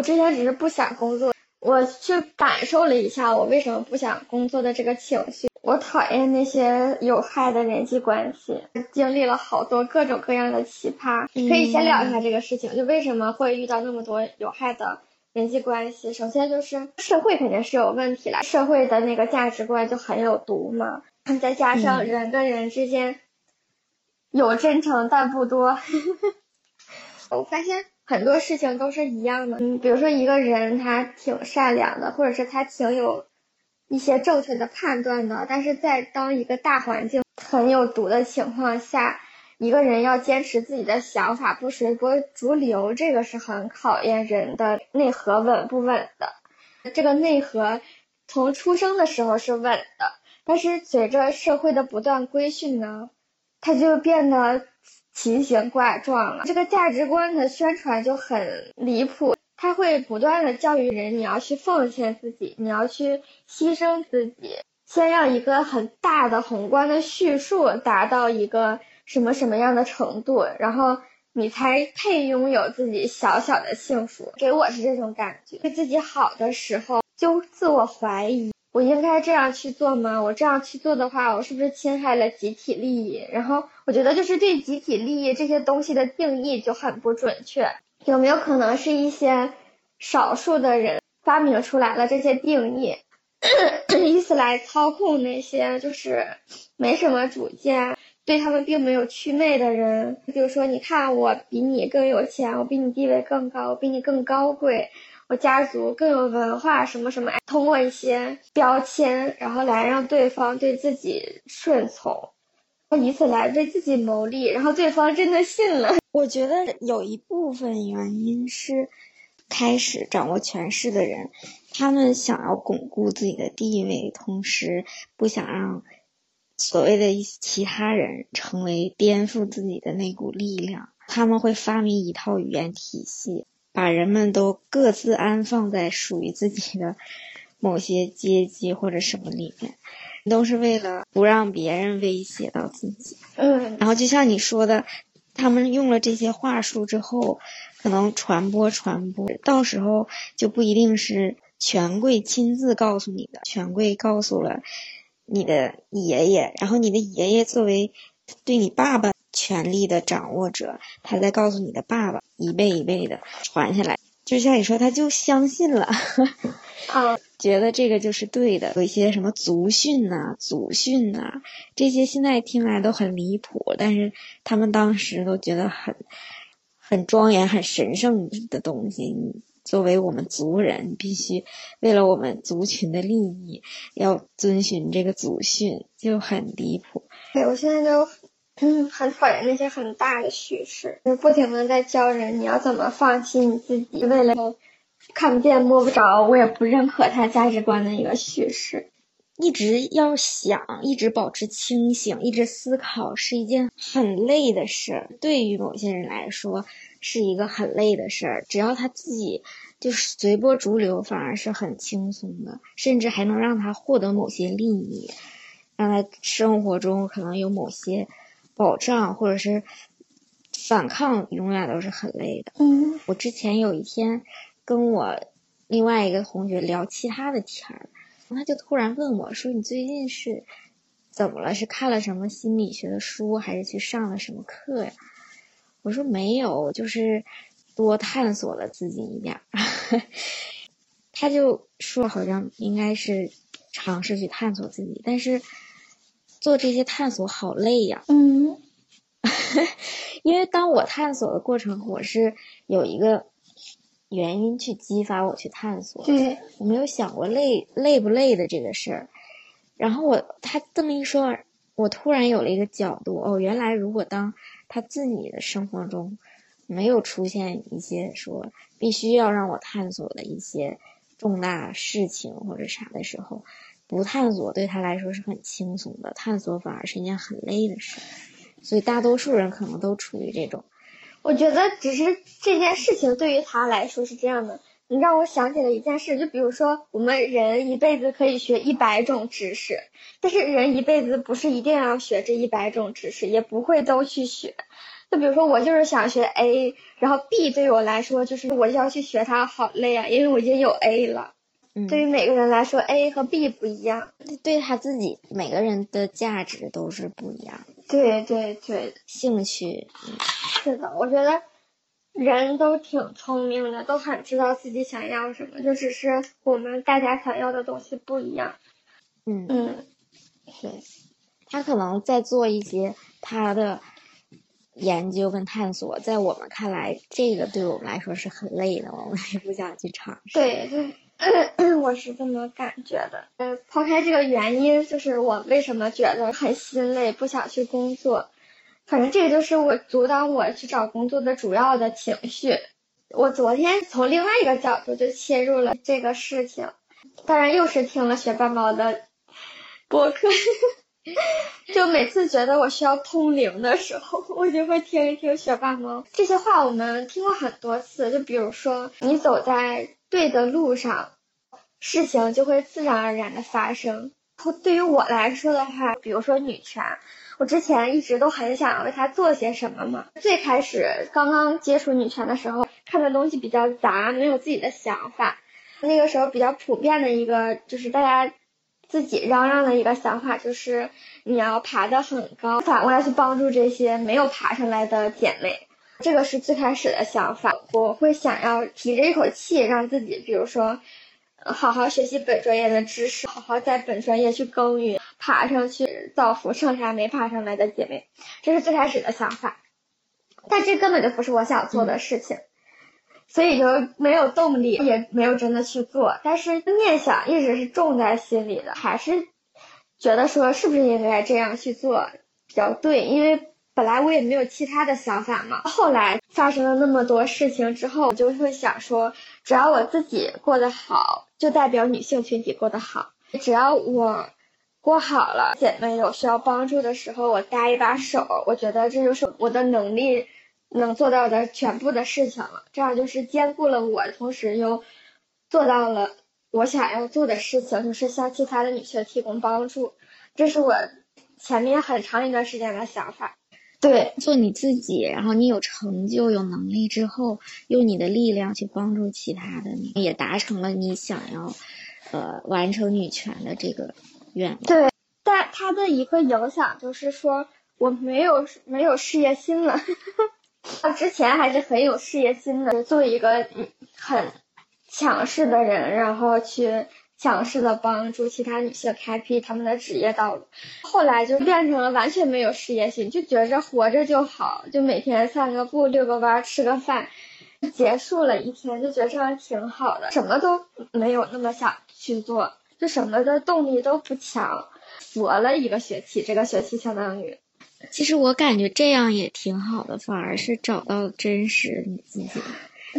我之前只是不想工作，我去感受了一下我为什么不想工作的这个情绪。我讨厌那些有害的人际关系，经历了好多各种各样的奇葩。可以先聊一下这个事情，就为什么会遇到那么多有害的人际关系？首先就是社会肯定是有问题了，社会的那个价值观就很有毒嘛。再加上人跟人之间有真诚但不多，我发现很多事情都是一样的。嗯，比如说一个人他挺善良的，或者是他挺有一些正确的判断的，但是在当一个大环境很有毒的情况下，一个人要坚持自己的想法，不随波逐流，这个是很考验人的内核稳不稳的。这个内核从出生的时候是稳的。但是随着社会的不断规训呢，它就变得奇形怪状了。这个价值观的宣传就很离谱，它会不断的教育人，你要去奉献自己，你要去牺牲自己，先要一个很大的宏观的叙述达到一个什么什么样的程度，然后你才配拥有自己小小的幸福。给我是这种感觉，对自己好的时候就自我怀疑。我应该这样去做吗？我这样去做的话，我是不是侵害了集体利益？然后我觉得就是对集体利益这些东西的定义就很不准确。有没有可能是一些少数的人发明出来了这些定义，以此来操控那些就是没什么主见、对他们并没有祛魅的人？比如说，你看我比你更有钱，我比你地位更高，我比你更高贵。我家族更有文化，什么什么，通过一些标签，然后来让对方对自己顺从，以此来为自己谋利，然后对方真的信了。我觉得有一部分原因是，开始掌握权势的人，他们想要巩固自己的地位，同时不想让所谓的一其他人成为颠覆自己的那股力量，他们会发明一套语言体系。把人们都各自安放在属于自己的某些阶级或者什么里面，都是为了不让别人威胁到自己。嗯，然后就像你说的，他们用了这些话术之后，可能传播传播，到时候就不一定是权贵亲自告诉你的，权贵告诉了你的爷爷，然后你的爷爷作为对你爸爸。权力的掌握者，他在告诉你的爸爸，一辈一辈的传下来。就像你说，他就相信了，啊，觉得这个就是对的。有一些什么族训呐、祖训呐，这些现在听来都很离谱，但是他们当时都觉得很很庄严、很神圣的东西。作为我们族人，必须为了我们族群的利益，要遵循这个祖训，就很离谱。对，我现在就。嗯，很讨厌那些很大的叙事，就不停的在教人你要怎么放弃你自己，为了看不见摸不着，我也不认可他价值观的一个叙事。一直要想，一直保持清醒，一直思考，是一件很累的事儿。对于某些人来说，是一个很累的事儿。只要他自己就是随波逐流，反而是很轻松的，甚至还能让他获得某些利益，让他生活中可能有某些。保障或者是反抗，永远都是很累的。嗯，我之前有一天跟我另外一个同学聊其他的天儿，他就突然问我说：“你最近是怎么了？是看了什么心理学的书，还是去上了什么课呀？”我说：“没有，就是多探索了自己一点。”他就说：“好像应该是尝试去探索自己，但是。”做这些探索好累呀，嗯，因为当我探索的过程，我是有一个原因去激发我去探索，对我没有想过累累不累的这个事儿。然后我他这么一说，我突然有了一个角度，哦，原来如果当他自己的生活中没有出现一些说必须要让我探索的一些重大事情或者啥的时候。不探索对他来说是很轻松的，探索反而是一件很累的事，所以大多数人可能都处于这种。我觉得只是这件事情对于他来说是这样的。你让我想起了一件事，就比如说我们人一辈子可以学一百种知识，但是人一辈子不是一定要学这一百种知识，也不会都去学。就比如说我就是想学 A，然后 B 对我来说就是我要去学它好累啊，因为我已经有 A 了。嗯，对于每个人来说，A 和 B 不一样。对他自己每个人的价值都是不一样，对对对，兴趣，嗯是的，我觉得人都挺聪明的，都很知道自己想要什么，就只是我们大家想要的东西不一样。嗯，嗯，对，他可能在做一些他的研究跟探索，在我们看来，这个对我们来说是很累的，我们也不想去尝试。对对，我是这么感觉的。呃，抛开这个原因，就是我为什么觉得很心累，不想去工作。反正这个就是我阻挡我去找工作的主要的情绪。我昨天从另外一个角度就切入了这个事情，当然又是听了学霸猫的播客，就每次觉得我需要通灵的时候，我就会听一听学霸猫。这些话我们听过很多次，就比如说你走在对的路上，事情就会自然而然的发生。对于我来说的话，比如说女权，我之前一直都很想为她做些什么嘛。最开始刚刚接触女权的时候，看的东西比较杂，没有自己的想法。那个时候比较普遍的一个就是大家自己嚷嚷的一个想法，就是你要爬得很高，反过来去帮助这些没有爬上来的姐妹。这个是最开始的想法，我会想要提着一口气，让自己，比如说。好好学习本专业的知识，好好在本专业去耕耘，爬上去造福剩下没爬上来的姐妹，这是最开始的想法。但这根本就不是我想做的事情，所以就没有动力，也没有真的去做。但是念想一直是种在心里的，还是觉得说是不是应该这样去做比较对，因为。本来我也没有其他的想法嘛，后来发生了那么多事情之后，我就会想说，只要我自己过得好，就代表女性群体过得好。只要我过好了，姐妹有需要帮助的时候，我搭一把手，我觉得这就是我的能力能做到的全部的事情了。这样就是兼顾了我，同时又做到了我想要做的事情，就是向其他的女性提供帮助。这是我前面很长一段时间的想法。对，做你自己，然后你有成就、有能力之后，用你的力量去帮助其他的，你也达成了你想要，呃，完成女权的这个愿望。对，但它的一个影响就是说，我没有没有事业心了。之前还是很有事业心的，做一个很强势的人，然后去。强势的帮助其他女性开辟她们的职业道路，后来就变成了完全没有事业心，就觉着活着就好，就每天散个步、遛个弯、吃个饭，结束了一天就觉着挺好的，什么都没有那么想去做，就什么的动力都不强，佛了一个学期，这个学期相当于。其实我感觉这样也挺好的，反而是找到真实你自己。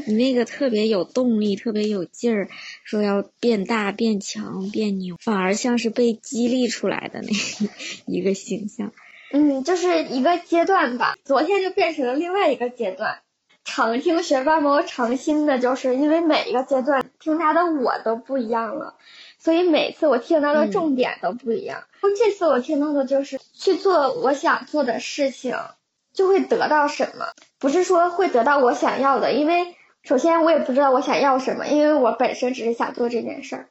你那个特别有动力，特别有劲儿，说要变大、变强、变牛，反而像是被激励出来的那 一个形象。嗯，就是一个阶段吧。昨天就变成了另外一个阶段。常听学霸猫常新的，就是因为每一个阶段听他的我都不一样了，所以每次我听到的重点都不一样。这次我听到的就是去做我想做的事情，就会得到什么，不是说会得到我想要的，因为。首先，我也不知道我想要什么，因为我本身只是想做这件事儿，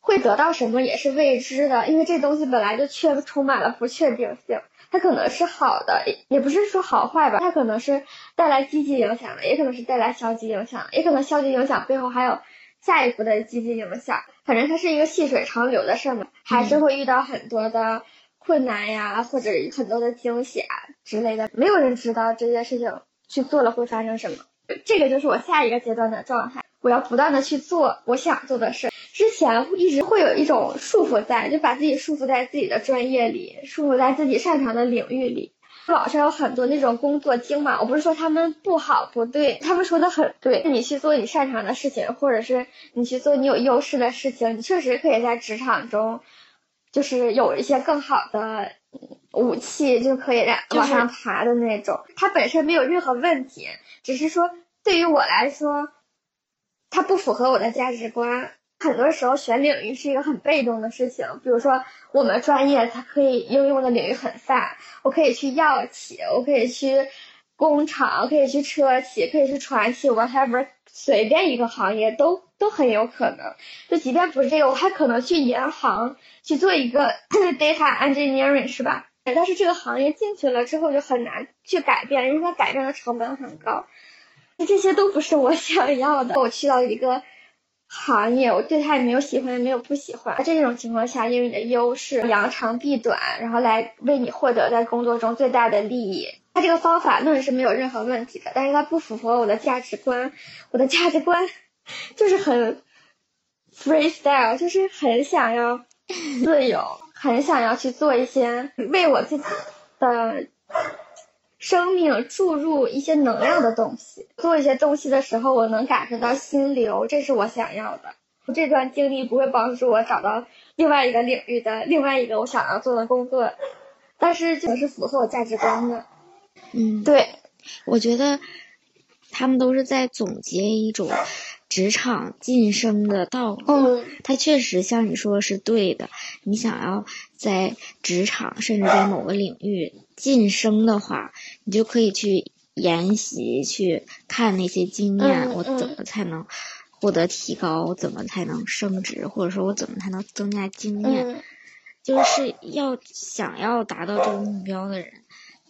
会得到什么也是未知的，因为这东西本来就确充满了不确定性。它可能是好的，也不是说好坏吧，它可能是带来积极影响的，也可能是带来消极影响，也可能消极影响背后还有下一步的积极影响。反正它是一个细水长流的事儿嘛，还是会遇到很多的困难呀，或者很多的惊喜啊之类的。没有人知道这件事情去做了会发生什么。这个就是我下一个阶段的状态，我要不断的去做我想做的事。之前一直会有一种束缚在，就把自己束缚在自己的专业里，束缚在自己擅长的领域里。网上有很多那种工作经嘛，我不是说他们不好不对，他们说的很对。你去做你擅长的事情，或者是你去做你有优势的事情，你确实可以在职场中，就是有一些更好的武器，就可以让往上爬的那种。它本身没有任何问题，只是说。对于我来说，它不符合我的价值观。很多时候选领域是一个很被动的事情。比如说，我们专业它可以应用的领域很泛，我可以去药企，我可以去工厂，可以去车企，可以去船企，whatever，随便一个行业都都很有可能。就即便不是这个，我还可能去银行去做一个 data engineering，是吧？但是这个行业进去了之后就很难去改变，因为它改变的成本很高。那这些都不是我 想要的。我去到一个行业，我对它也没有喜欢，也没有不喜欢。在这种情况下，因为你的优势扬长避短，然后来为你获得在工作中最大的利益。它这个方法论是没有任何问题的，但是它不符合我的价值观。我的价值观 就是很 freestyle，就是很想要自由，很想要去做一些为我自己的生命注入一些能量的东西。做一些东西的时候，我能感受到心流，这是我想要的。这段经历不会帮助我找到另外一个领域的另外一个我想要做的工作，但是就是符合我价值观的。嗯，对，我觉得他们都是在总结一种职场晋升的道路。嗯，它确实像你说是对的。你想要在职场甚至在某个领域晋升的话，你就可以去研习，去看那些经验，嗯我怎么才能获得提高，怎么才能升职，或者说我怎么才能增加经验，嗯就是要想要达到这个目标的人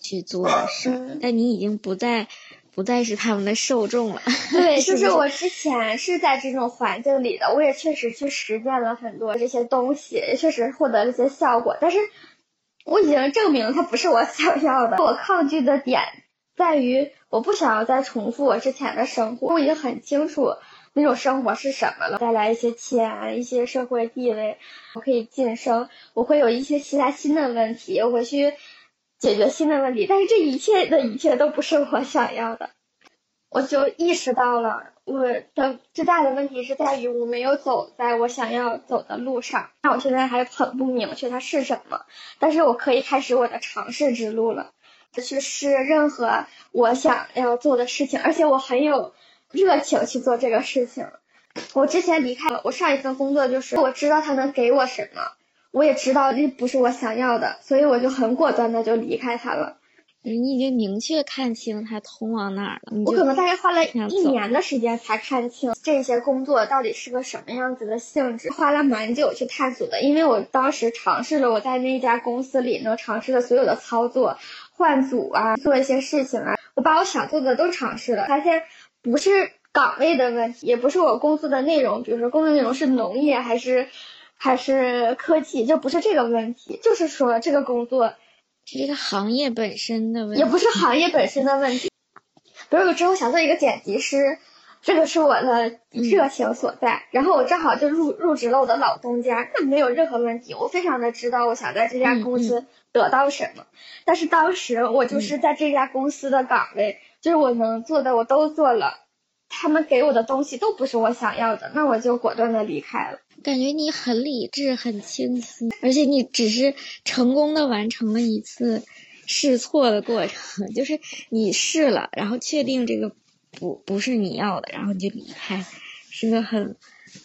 去做的事。嗯但你已经不再不再是他们的受众了。对，就是我之前是在这种环境里的，我也确实去实践了很多这些东西，也确实获得了一些效果。但是我已经证明它不是我想要的。我抗拒的点在于，我不想要再重复我之前的生活。我已经很清楚那种生活是什么了，带来一些钱、一些社会地位，我可以晋升，我会有一些其他新的问题，我会去解决新的问题。但是这一切的一切都不是我想要的。我就意识到了，我的最大的问题是在于我没有走在我想要走的路上。那我现在还很不明确它是什么，但是我可以开始我的尝试之路了，去试任何我想要做的事情，而且我很有热情去做这个事情。我之前离开了我上一份工作，就是我知道它能给我什么，我也知道这不是我想要的，所以我就很果断的就离开他了。你已经明确看清它通往哪儿了，我可能大概花了一年的时间才看清这些工作到底是个什么样子的性质，花了蛮久去探索的。因为我当时尝试了我在那家公司里能尝试的所有的操作，换组啊，做一些事情啊，我把我想做的都尝试了，发现不是岗位的问题，也不是我工作的内容，比如说工作内容是农业还是还是科技，就不是这个问题，就是说这个工作是这个行业本身的问题。也不是行业本身的问题。比如我之后想做一个剪辑师，这个是我的热情所在。然后我正好就入入职了我的老东家，那没有任何问题。我非常的知道我想在这家公司得到什么。但是当时我就是在这家公司的岗位，就是我能做的我都做了，他们给我的东西都不是我想要的，那我就果断的离开了。感觉你很理智、很清晰，而且你只是成功的完成了一次试错的过程，就是你试了，然后确定这个不不是你要的，然后你就离开，是个很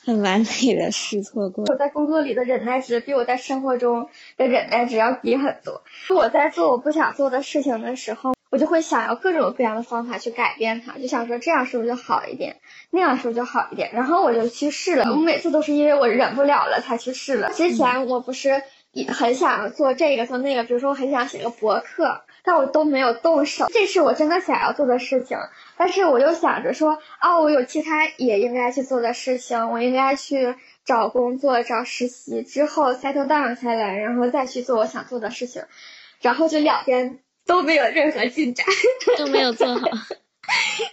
很完美的试错过程。我在工作里的忍耐值比我在生活中的忍耐值要低很多。我在做我不想做的事情的时候，我就会想要各种各样的方法去改变它，就想说这样是不是就好一点，那样是不是就好一点，然后我就去试了。我每次都是因为我忍不了了才去试了。之前我不是也很想做这个做那个，比如说我很想写个博客，但我都没有动手。这是我真的想要做的事情，但是我又想着说，哦，我有其他也应该去做的事情，我应该去找工作、找实习，之后 settle down 下来，然后再去做我想做的事情，然后就两边都没有任何进展，都没有做好。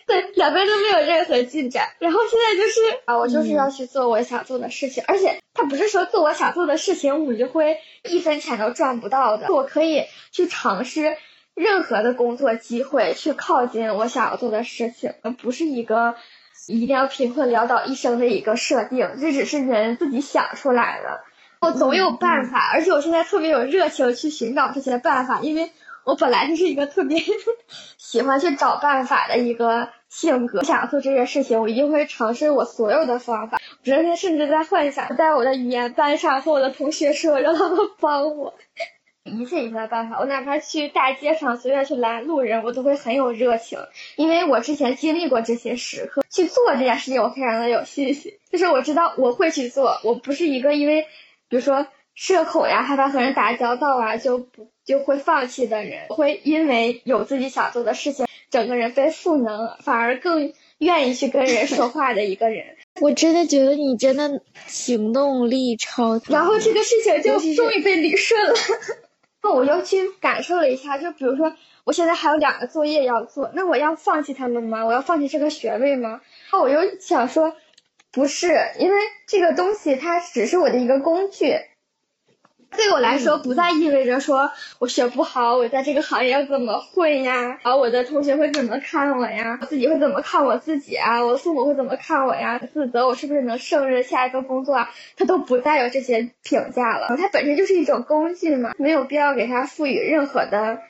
对，两边都没有任何进展。然后现在就是啊，我就是要去做我想做的事情，而且它不是说做我想做的事情，我就会一分钱都赚不到的。我可以去尝试任何的工作机会，去靠近我想要做的事情，而不是一个一定要贫困潦倒一生的一个设定。这只是人自己想出来的。我总有办法，而且我现在特别有热情去寻找这些办法，因为我本来就是一个特别 喜欢去找办法的一个性格。想做这件事情，我一定会尝试我所有的方法。我昨天甚至在幻想，在我的语言班上和我的同学说，让他们帮我。一切一切的办法。我哪怕去大街上随便去拦路人，我都会很有热情，因为我之前经历过这些时刻。去做这件事情，我非常的有信心，就是我知道我会去做，我不是一个因为，比如说社恐呀、害怕和人打交道啊，就不就会放弃的人。会因为有自己想做的事情，整个人被赋能，反而更愿意去跟人说话的一个人。我真的觉得你真的行动力超强。然后这个事情就终于被理顺了。那 我又去感受了一下，就比如说，我现在还有两个作业要做，那我要放弃他们吗？我要放弃这个学位吗？那我又想说，不是，因为这个东西它只是我的一个工具。对我来说，不再意味着说我学不好，我在这个行业要怎么混呀？然后我的同学会怎么看我呀？我自己会怎么看我自己啊？我的父母会怎么看我呀？自责我是不是能胜任下一个工作啊？它都不再有这些评价了。它本身就是一种工具嘛，没有必要给它赋予任何的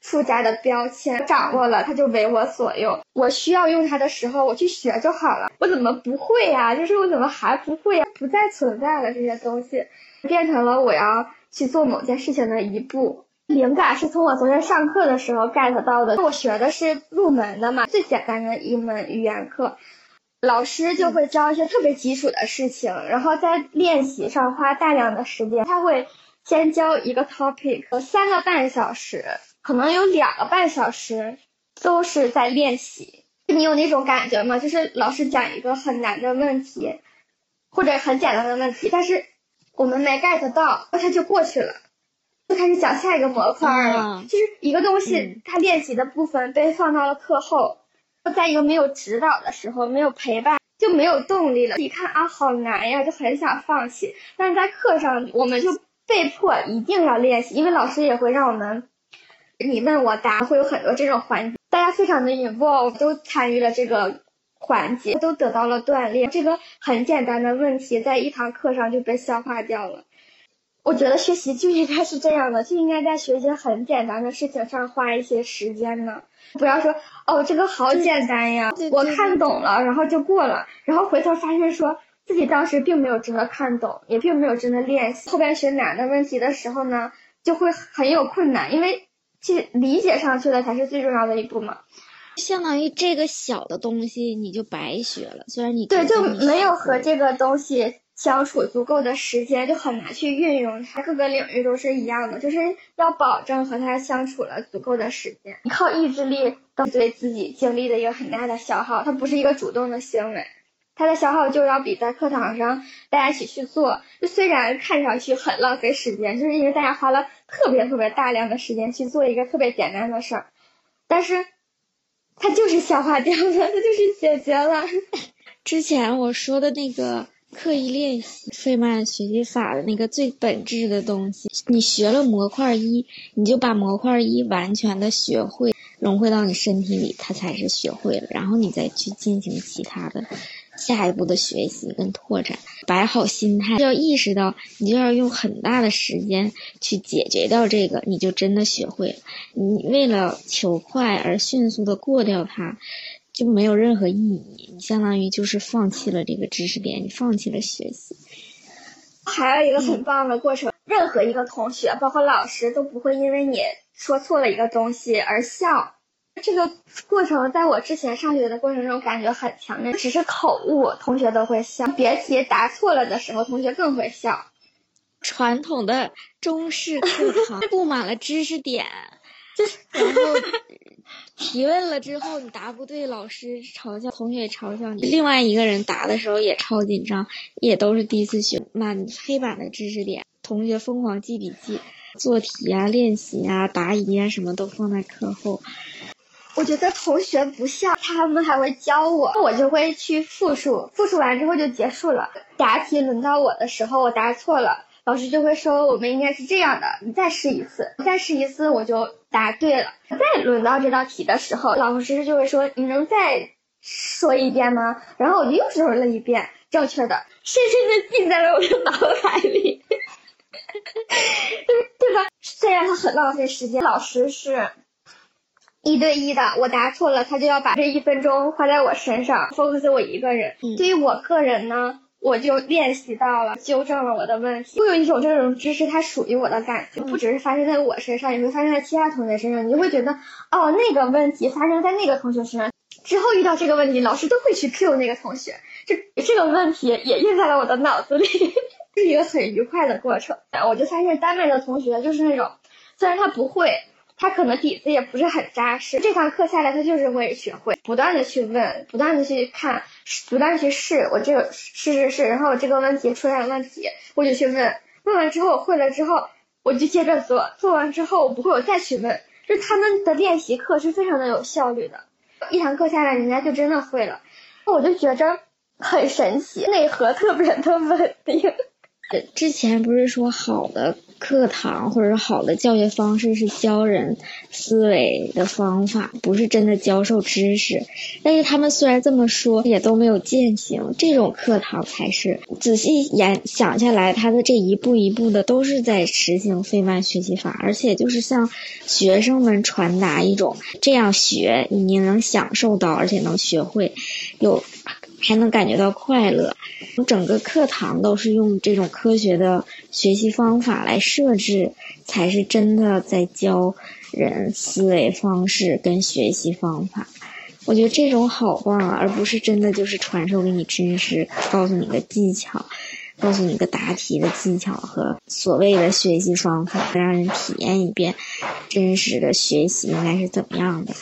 附加的标签。掌握了，它就为我所用。我需要用它的时候，我去学就好了。我怎么不会呀？就是我怎么还不会呀？不再存在了这些东西。变成了我要去做某件事情的一步。灵感是从我昨天上课的时候 get 到的。我学的是入门的嘛，最简单的一门语言课，老师就会教一些特别基础的事情，然后在练习上花大量的时间。他会先教一个 topic，三个半小时，可能有两个半小时都是在练习。你有那种感觉吗？就是老师讲一个很难的问题，或者很简单的问题，但是。我们没 get 到，那他就过去了，就开始讲下一个模块了。就是一个东西，它练习的部分被放到了课后，在一个没有指导的时候，没有陪伴，就没有动力了。一看啊，好难呀，就很想放弃。但是在课上，我们就被迫一定要练习，因为老师也会让我们你问我答，会有很多这种环节，大家非常的 involve，都参与了这个。环节都得到了锻炼，这个很简单的问题在一堂课上就被消化掉了。我觉得学习就应该是这样的，就应该在学习很简单的事情上花一些时间呢。不要说哦，这个好简单呀，我看懂了，然后就过了，然后回头发现说自己当时并没有真的看懂，也并没有真的练习。后边学难的问题的时候呢，就会很有困难，因为去理解上去了才是最重要的一步嘛。相当于这个小的东西你就白学了，虽然你对就没有和这个东西相处足够的时间，就很难去运用它。各个领域都是一样的，就是要保证和它相处了足够的时间。你靠意志力都对自己经历的一个很大的消耗，它不是一个主动的行为，它的消耗就要比在课堂上大家一起去做，就虽然看上去很浪费时间，就是因为大家花了特别特别大量的时间去做一个特别简单的事儿，但是。它就是消化掉了，它就是解决了。之前我说的那个刻意练习费曼学习法的那个最本质的东西，你学了模块一，你就把模块一完全的学会，融汇到你身体里，它才是学会了。然后你再去进行其他的。下一步的学习跟拓展，摆好心态，要意识到你就要用很大的时间去解决掉这个，你就真的学会了。你为了求快而迅速的过掉它，就没有任何意义。你相当于就是放弃了这个知识点，你放弃了学习。还有一个很棒的过程，任何一个同学，包括老师，都不会因为你说错了一个东西而笑。这个过程在我之前上学的过程中感觉很强烈，只是口误，同学都会笑；别提答错了的时候，同学更会笑。传统的中式课堂 布满了知识点，然后提问了之后你答不对，老师嘲笑，同学也嘲笑你。另外一个人答的时候也超紧张，也都是第一次学，满黑板的知识点，同学疯狂记笔记、做题啊、练习啊、答疑啊，什么都放在课后。我觉得同学不像，他们还会教我，我就会去复述，复述完之后就结束了。答题轮到我的时候，我答错了，老师就会说我们应该是这样的，你再试一次，再试一次我就答对了。再轮到这道题的时候，老师就会说你能再说一遍吗？然后我就又说了一遍正确的，深深的记在了我的脑海里，对 对吧？虽然他很浪费时间，老师是。一对一的，我答错了，他就要把这一分钟花在我身上，focus 我一个人。对于我个人呢，我就练习到了，纠正了我的问题。会有一种这种知识，它属于我的感觉，不只是发生在我身上，也会发生在其他同学身上。你就会觉得，哦，那个问题发生在那个同学身上，之后遇到这个问题，老师都会去 Q 那个同学，这这个问题也印在了我的脑子里，是一个很愉快的过程。我就发现丹麦的同学就是那种，虽然他不会。他可能底子也不是很扎实，这堂课下来他就是会学会，不断的去问，不断的去看，不断去试。我这个试试试，然后我这个问题出现了问题，我就去问，问完之后我会了之后，我就接着做，做完之后我不会我再去问。就他们的练习课是非常的有效率的，一堂课下来人家就真的会了，那我就觉着很神奇，内核特别的稳定。之前不是说好的课堂或者好的教学方式是教人思维的方法，不是真的教授知识。但是他们虽然这么说，也都没有践行。这种课堂才是仔细研想下来，他的这一步一步的都是在实行费曼学习法，而且就是向学生们传达一种这样学你能享受到，而且能学会，有还能感觉到快乐。整个课堂都是用这种科学的学习方法来设置，才是真的在教人思维方式跟学习方法。我觉得这种好棒啊，而不是真的就是传授给你知识，告诉你个技巧，告诉你个答题的技巧和所谓的学习方法，让人体验一遍真实的学习应该是怎么样的。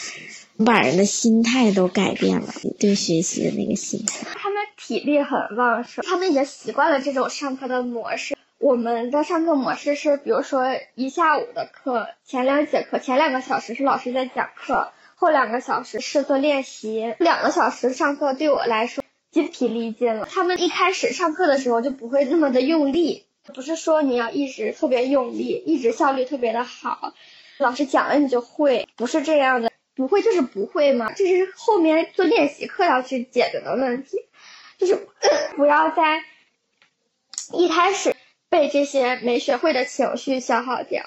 把人的心态都改变了，对学习的那个心态。他们体力很旺盛，他们已经习惯了这种上课的模式。我们的上课模式是，比如说一下午的课，前两节课，前两个小时是老师在讲课，后两个小时是做练习。两个小时上课对我来说筋疲力尽了。他们一开始上课的时候就不会那么的用力，不是说你要一直特别用力，一直效率特别的好，老师讲了你就会，不是这样的。不会就是不会嘛，这是后面做练习课要去解决的问题，就是 不要在一开始被这些没学会的情绪消耗掉。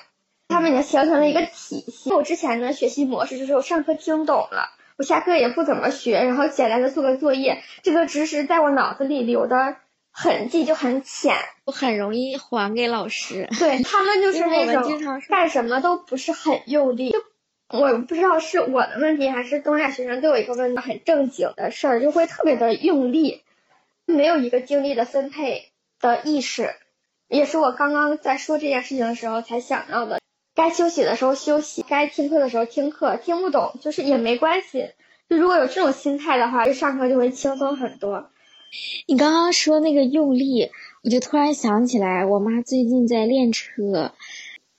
他们已经形成了一个体系。我之前的学习模式就是我上课听懂了，我下课也不怎么学，然后简单的做个作业，这个知识在我脑子里留的痕迹就很浅，我很容易还给老师。对他们就是那种干什么都不是很用力。我不知道是我的问题还是东亚学生都有一个问题，很正经的事儿就会特别的用力，没有一个精力的分配的意识，也是我刚刚在说这件事情的时候才想到的。该休息的时候休息，该听课的时候听课，听不懂就是也没关系。就如果有这种心态的话，就上课就会轻松很多。你刚刚说那个用力，我就突然想起来，我妈最近在练车。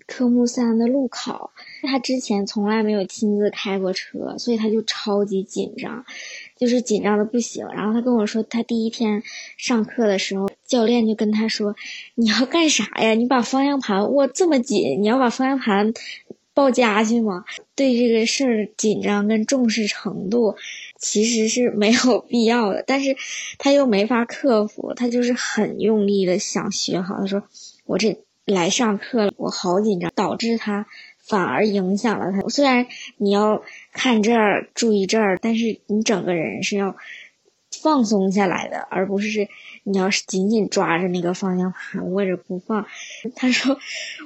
科目三的路考，他之前从来没有亲自开过车，所以他就超级紧张，就是紧张的不行。然后他跟我说，他第一天上课的时候，教练就跟他说：“你要干啥呀？你把方向盘握这么紧，你要把方向盘抱家去吗？”对这个事儿紧张跟重视程度其实是没有必要的，但是他又没法克服，他就是很用力的想学好。他说：“我这。”来上课了，我好紧张，导致他反而影响了他。虽然你要看这儿，注意这儿，但是你整个人是要放松下来的，而不是你要是紧紧抓着那个方向盘握着不放。他说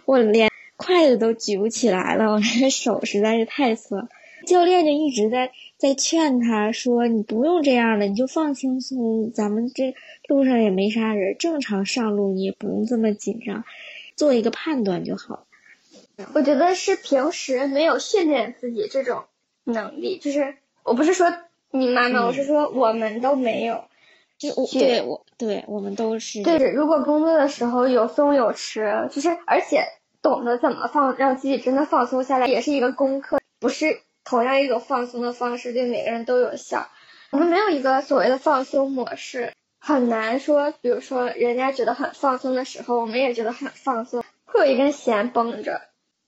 我连筷子都举不起来了，我这手实在是太酸。教练就一直在在劝他说：“你不用这样的，你就放轻松。咱们这路上也没啥人，正常上路，你也不用这么紧张。”做一个判断就好。我觉得是平时没有训练自己这种能力，就是我不是说你妈妈，我是说我们都没有。就我对我对我们都是。对，如果工作的时候有松有弛，就是而且懂得怎么放，让自己真的放松下来，也是一个功课。不是同样一种放松的方式对每个人都有效。我们没有一个所谓的放松模式。很难说，比如说人家觉得很放松的时候，我们也觉得很放松，会一根弦绷着。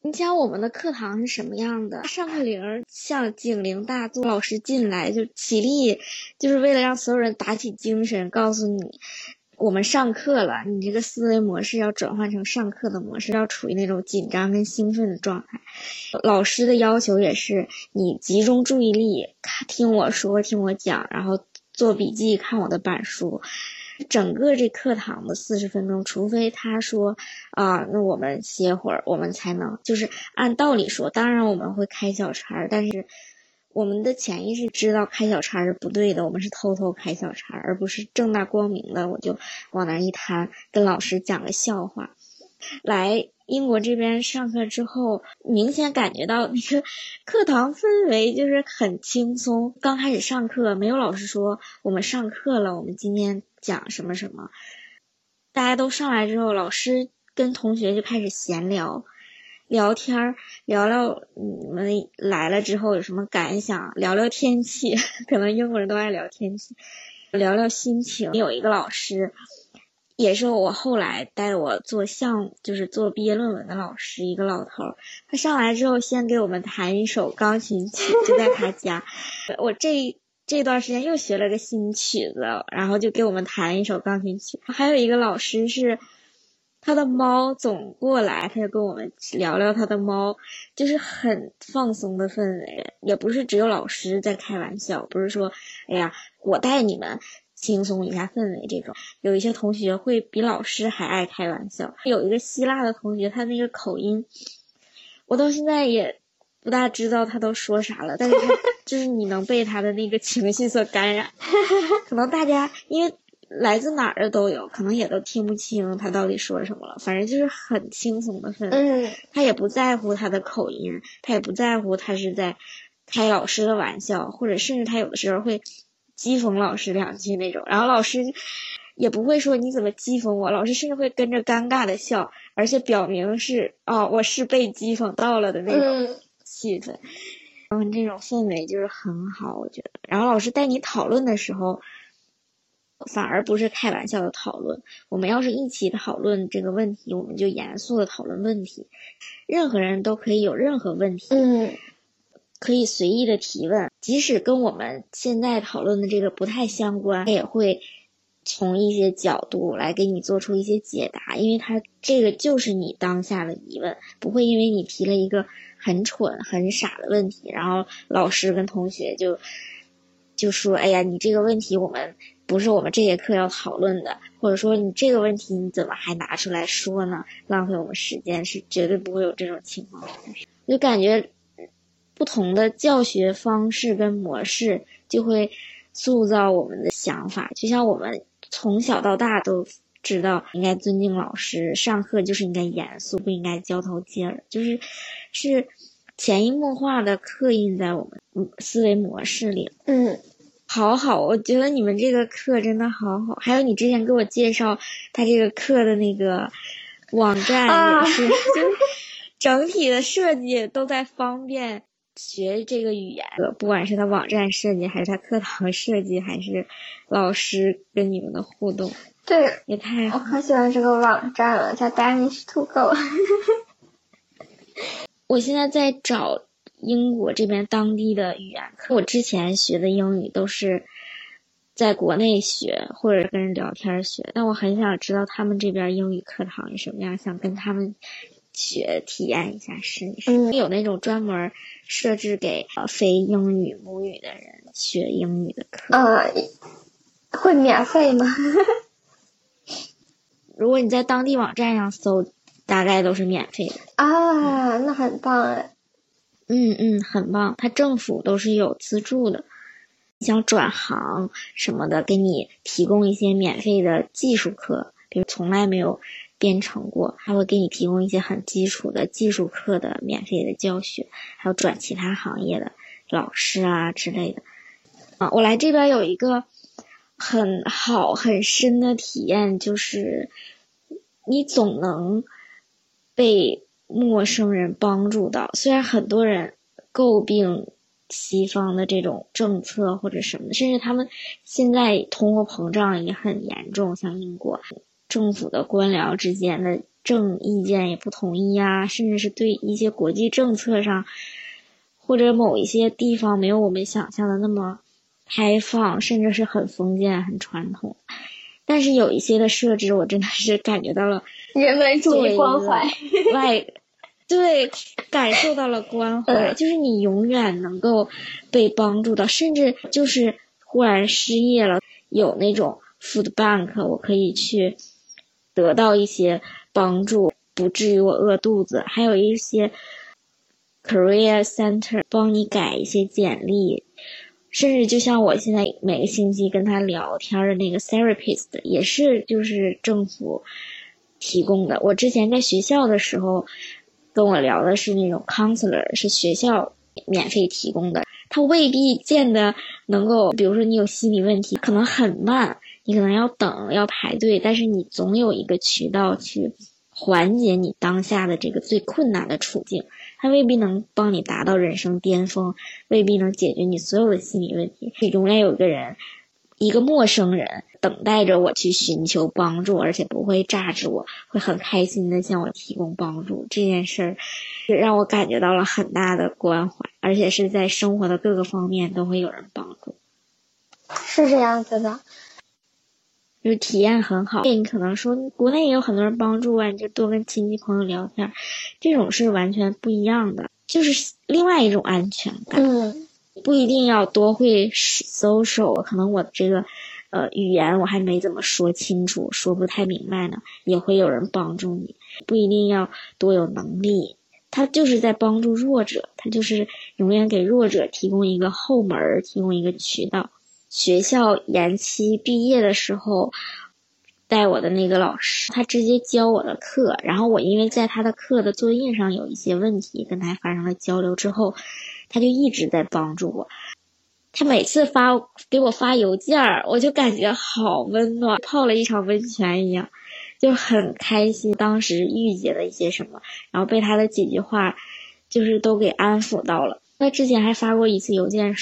你想我们的课堂是什么样的？上课铃像警铃大作，老师进来就起立，就是为了让所有人打起精神，告诉你我们上课了。你这个思维模式要转换成上课的模式，要处于那种紧张跟兴奋的状态。老师的要求也是你集中注意力，听我说，听我讲，然后。做笔记，看我的板书，整个这课堂的四十分钟，除非他说啊，那我们歇会儿，我们才能就是按道理说，当然我们会开小差，但是我们的潜意识知道开小差是不对的，我们是偷偷开小差，而不是正大光明的，我就往那一摊，跟老师讲个笑话。来英国这边上课之后，明显感觉到那个课堂氛围就是很轻松。刚开始上课，没有老师说我们上课了，我们今天讲什么什么。大家都上来之后，老师跟同学就开始闲聊，聊天，聊聊你们来了之后有什么感想，聊聊天气，可能英国人都爱聊天气，聊聊心情。有一个老师。也是我后来带我做项，就是做毕业论文的老师，一个老头。他上来之后，先给我们弹一首钢琴曲，就在他家。我这这段时间又学了个新曲子，然后就给我们弹一首钢琴曲。还有一个老师是，他的猫总过来，他就跟我们聊聊他的猫，就是很放松的氛围。也不是只有老师在开玩笑，不是说，哎呀，我带你们。轻松一下氛围，这种有一些同学会比老师还爱开玩笑。有一个希腊的同学，他那个口音，我到现在也不大知道他都说啥了。但是 就是你能被他的那个情绪所感染。可能大家因为来自哪儿的都有，可能也都听不清他到底说什么了。反正就是很轻松的氛围。他也不在乎他的口音，他也不在乎他是在开老师的玩笑，或者甚至他有的时候会。讥讽老师两句那种，然后老师也不会说你怎么讥讽我，老师甚至会跟着尴尬的笑，而且表明是哦我是被讥讽到了的那种气氛，嗯，这种氛围就是很好，我觉得。然后老师带你讨论的时候，反而不是开玩笑的讨论，我们要是一起讨论这个问题，我们就严肃的讨论问题，任何人都可以有任何问题。嗯。可以随意的提问，即使跟我们现在讨论的这个不太相关，他也会从一些角度来给你做出一些解答，因为他这个就是你当下的疑问，不会因为你提了一个很蠢、很傻的问题，然后老师跟同学就就说：“哎呀，你这个问题我们不是我们这节课要讨论的，或者说你这个问题你怎么还拿出来说呢？浪费我们时间，是绝对不会有这种情况。”就感觉。不同的教学方式跟模式就会塑造我们的想法，就像我们从小到大都知道应该尊敬老师，上课就是应该严肃，不应该交头接耳，就是是潜移默化的刻印在我们思维模式里。嗯，好好，我觉得你们这个课真的好好，还有你之前给我介绍他这个课的那个网站也是，就整体的设计都在方便。学这个语言，不管是他网站设计，还是他课堂设计，还是老师跟你们的互动，对，也太我可喜欢这个网站了，叫 Danish to Go。我现在在找英国这边当地的语言课，我之前学的英语都是在国内学或者跟人聊天学，但我很想知道他们这边英语课堂是什么样，想跟他们。学体验一下试一试，有那种专门设置给非英语母语的人学英语的课。呃，会免费吗？如果你在当地网站上搜，大概都是免费的。啊，那很棒哎。嗯嗯，很棒，他政府都是有资助的。想转行什么的，给你提供一些免费的技术课，比如从来没有。编程过，还会给你提供一些很基础的技术课的免费的教学，还有转其他行业的老师啊之类的。啊，我来这边有一个很好很深的体验，就是你总能被陌生人帮助到。虽然很多人诟病西方的这种政策或者什么，甚至他们现在通货膨胀也很严重，像英国。政府的官僚之间的政意见也不统一呀，甚至是对一些国际政策上，或者某一些地方没有我们想象的那么开放，甚至是很封建、很传统。但是有一些的设置，我真的是感觉到了人文主义关怀，外对感受到了关怀，就是你永远能够被帮助到，甚至就是忽然失业了，有那种。food bank，我可以去得到一些帮助，不至于我饿肚子。还有一些 career center 帮你改一些简历，甚至就像我现在每个星期跟他聊天的那个 therapist，也是就是政府提供的。我之前在学校的时候跟我聊的是那种 counselor，是学校免费提供的。他未必见得能够，比如说你有心理问题，可能很慢，你可能要等要排队，但是你总有一个渠道去缓解你当下的这个最困难的处境。未必能帮你达到人生巅峰，未必能解决你所有的心理问题。永远有一个人，一个陌生人等待着我去寻求帮助，而且不会榨着我，会很开心的向我提供帮助。这件事儿让我感觉到了很大的关怀，而且是在生活的各个方面都会有人帮助。是这样子的，就是体验很好。你可能说国内也有很多人帮助啊，你就多跟亲戚朋友聊天，这种是完全不一样的，就是另外一种安全感。嗯，不一定要多会 social，可能我这个呃语言我还没怎么说清楚，说不太明白呢，也会有人帮助你。不一定要多有能力，他就是在帮助弱者，他就是永远给弱者提供一个后门，提供一个渠道。学校延期毕业的时候，带我的那个老师，他直接教我的课，然后我因为在他的课的作业上有一些问题，跟他发生了交流之后，他就一直在帮助我。他每次发给我发邮件儿，我就感觉好温暖，泡了一场温泉一样，就很开心。当时遇见了一些什么，然后被他的几句话，就是都给安抚到了。他之前还发过一次邮件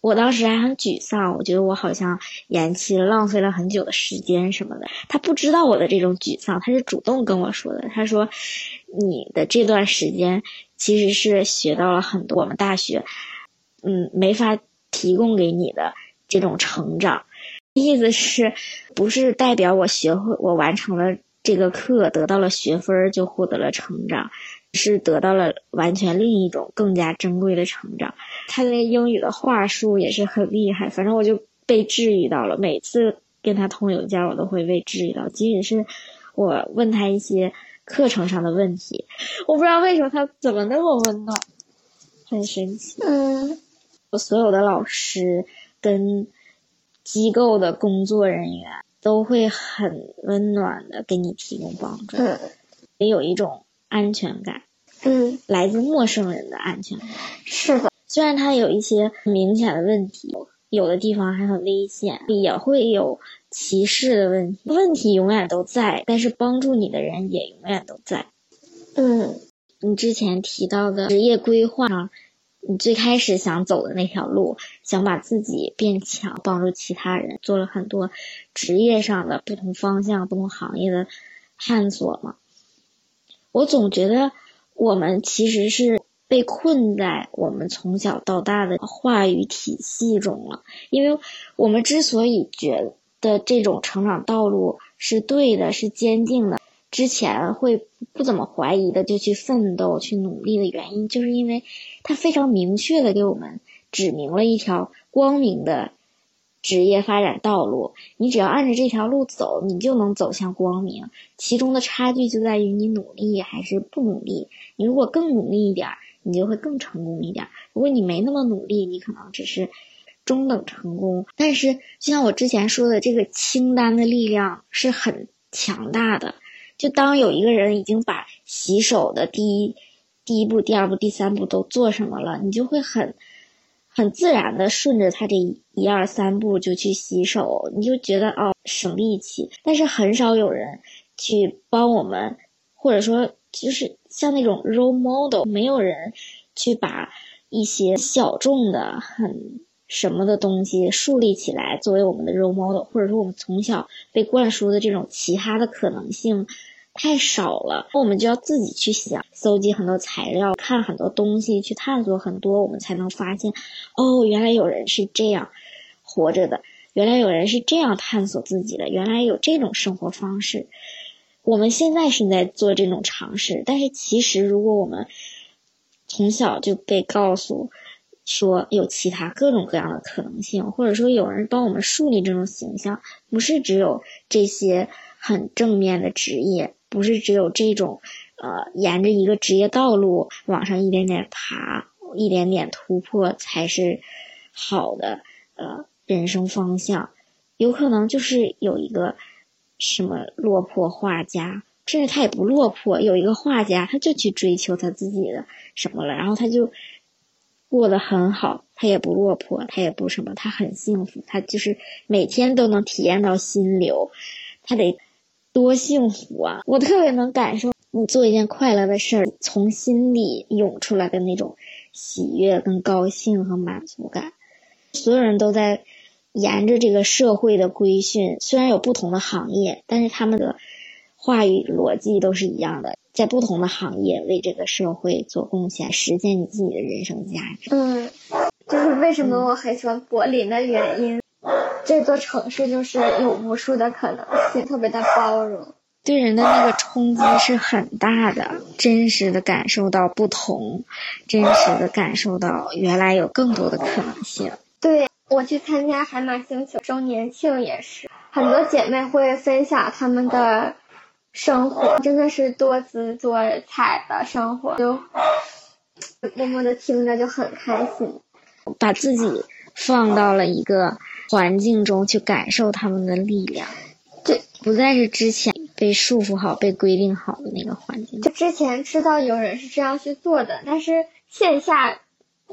我当时还很沮丧，我觉得我好像延期了，浪费了很久的时间什么的。他不知道我的这种沮丧，他是主动跟我说的。他说：“你的这段时间其实是学到了很多，我们大学，嗯，没法提供给你的这种成长。意思是不是代表我学会，我完成了这个课，得到了学分就获得了成长？”是得到了完全另一种更加珍贵的成长。他那英语的话术也是很厉害，反正我就被治愈到了。每次跟他通邮件，我都会被治愈到。即使是我问他一些课程上的问题，我不知道为什么他怎么那么温暖，很神奇。嗯，我所有的老师跟机构的工作人员都会很温暖的给你提供帮助，嗯，也有一种。安全感，嗯，来自陌生人的安全感是的。虽然他有一些明显的问题，有的地方还很危险，也会有歧视的问题，问题永远都在，但是帮助你的人也永远都在。嗯，你之前提到的职业规划，你最开始想走的那条路，想把自己变强，帮助其他人，做了很多职业上的不同方向、不同行业的探索嘛。我总觉得我们其实是被困在我们从小到大的话语体系中了，因为我们之所以觉得这种成长道路是对的、是坚定的，之前会不怎么怀疑的就去奋斗、去努力的原因，就是因为它非常明确的给我们指明了一条光明的。职业发展道路，你只要按着这条路走，你就能走向光明。其中的差距就在于你努力还是不努力。你如果更努力一点，你就会更成功一点；如果你没那么努力，你可能只是中等成功。但是，就像我之前说的，这个清单的力量是很强大的。就当有一个人已经把洗手的第一、第一步、第二步、第三步都做什么了，你就会很。很自然的顺着他这一二三步就去洗手，你就觉得哦省力气。但是很少有人去帮我们，或者说就是像那种 role model，没有人去把一些小众的很什么的东西树立起来作为我们的 role model，或者说我们从小被灌输的这种其他的可能性。太少了，我们就要自己去想，搜集很多材料，看很多东西，去探索很多，我们才能发现，哦，原来有人是这样活着的，原来有人是这样探索自己的，原来有这种生活方式。我们现在是在做这种尝试，但是其实如果我们从小就被告诉说有其他各种各样的可能性，或者说有人帮我们树立这种形象，不是只有这些很正面的职业，不是只有这种呃沿着一个职业道路往上一点点爬，一点点突破才是好的呃人生方向。有可能就是有一个什么落魄画家，甚至他也不落魄，有一个画家他就去追求他自己的什么了，然后他就。过得很好，他也不落魄，他也不什么，他很幸福，他就是每天都能体验到心流，他得多幸福啊！我特别能感受你做一件快乐的事儿，从心里涌出来的那种喜悦、跟高兴和满足感。所有人都在沿着这个社会的规训，虽然有不同的行业，但是他们的话语逻辑都是一样的。在不同的行业为这个社会做贡献，实现你自己的人生价值。嗯，就是为什么我很喜欢柏林的原因。这座城市就是有无数的可能性，特别的包容，对人的那个冲击是很大的。真实的感受到不同，真实的感受到原来有更多的可能性。对我去参加海马星球周年庆也是，很多姐妹会分享她们的。生活真的是多姿多彩的生活，就默默的听着就很开心，把自己放到了一个环境中去感受他们的力量，这不再是之前被束缚好、被规定好的那个环境。就之前知道有人是这样去做的，但是线下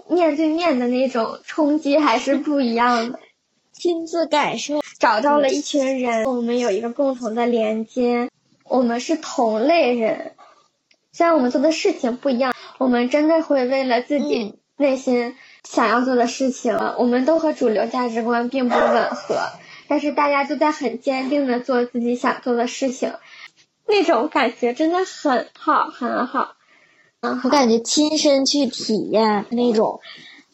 面对面的那种冲击还是不一样的，亲自感受，找到了一群人，我们有一个共同的连接。我们是同类人，虽然我们做的事情不一样，我们真的会为了自己内心想要做的事情，我们都和主流价值观并不吻合，但是大家都在很坚定的做自己想做的事情，那种感觉真的很好，很好。嗯，我感觉亲身去体验那种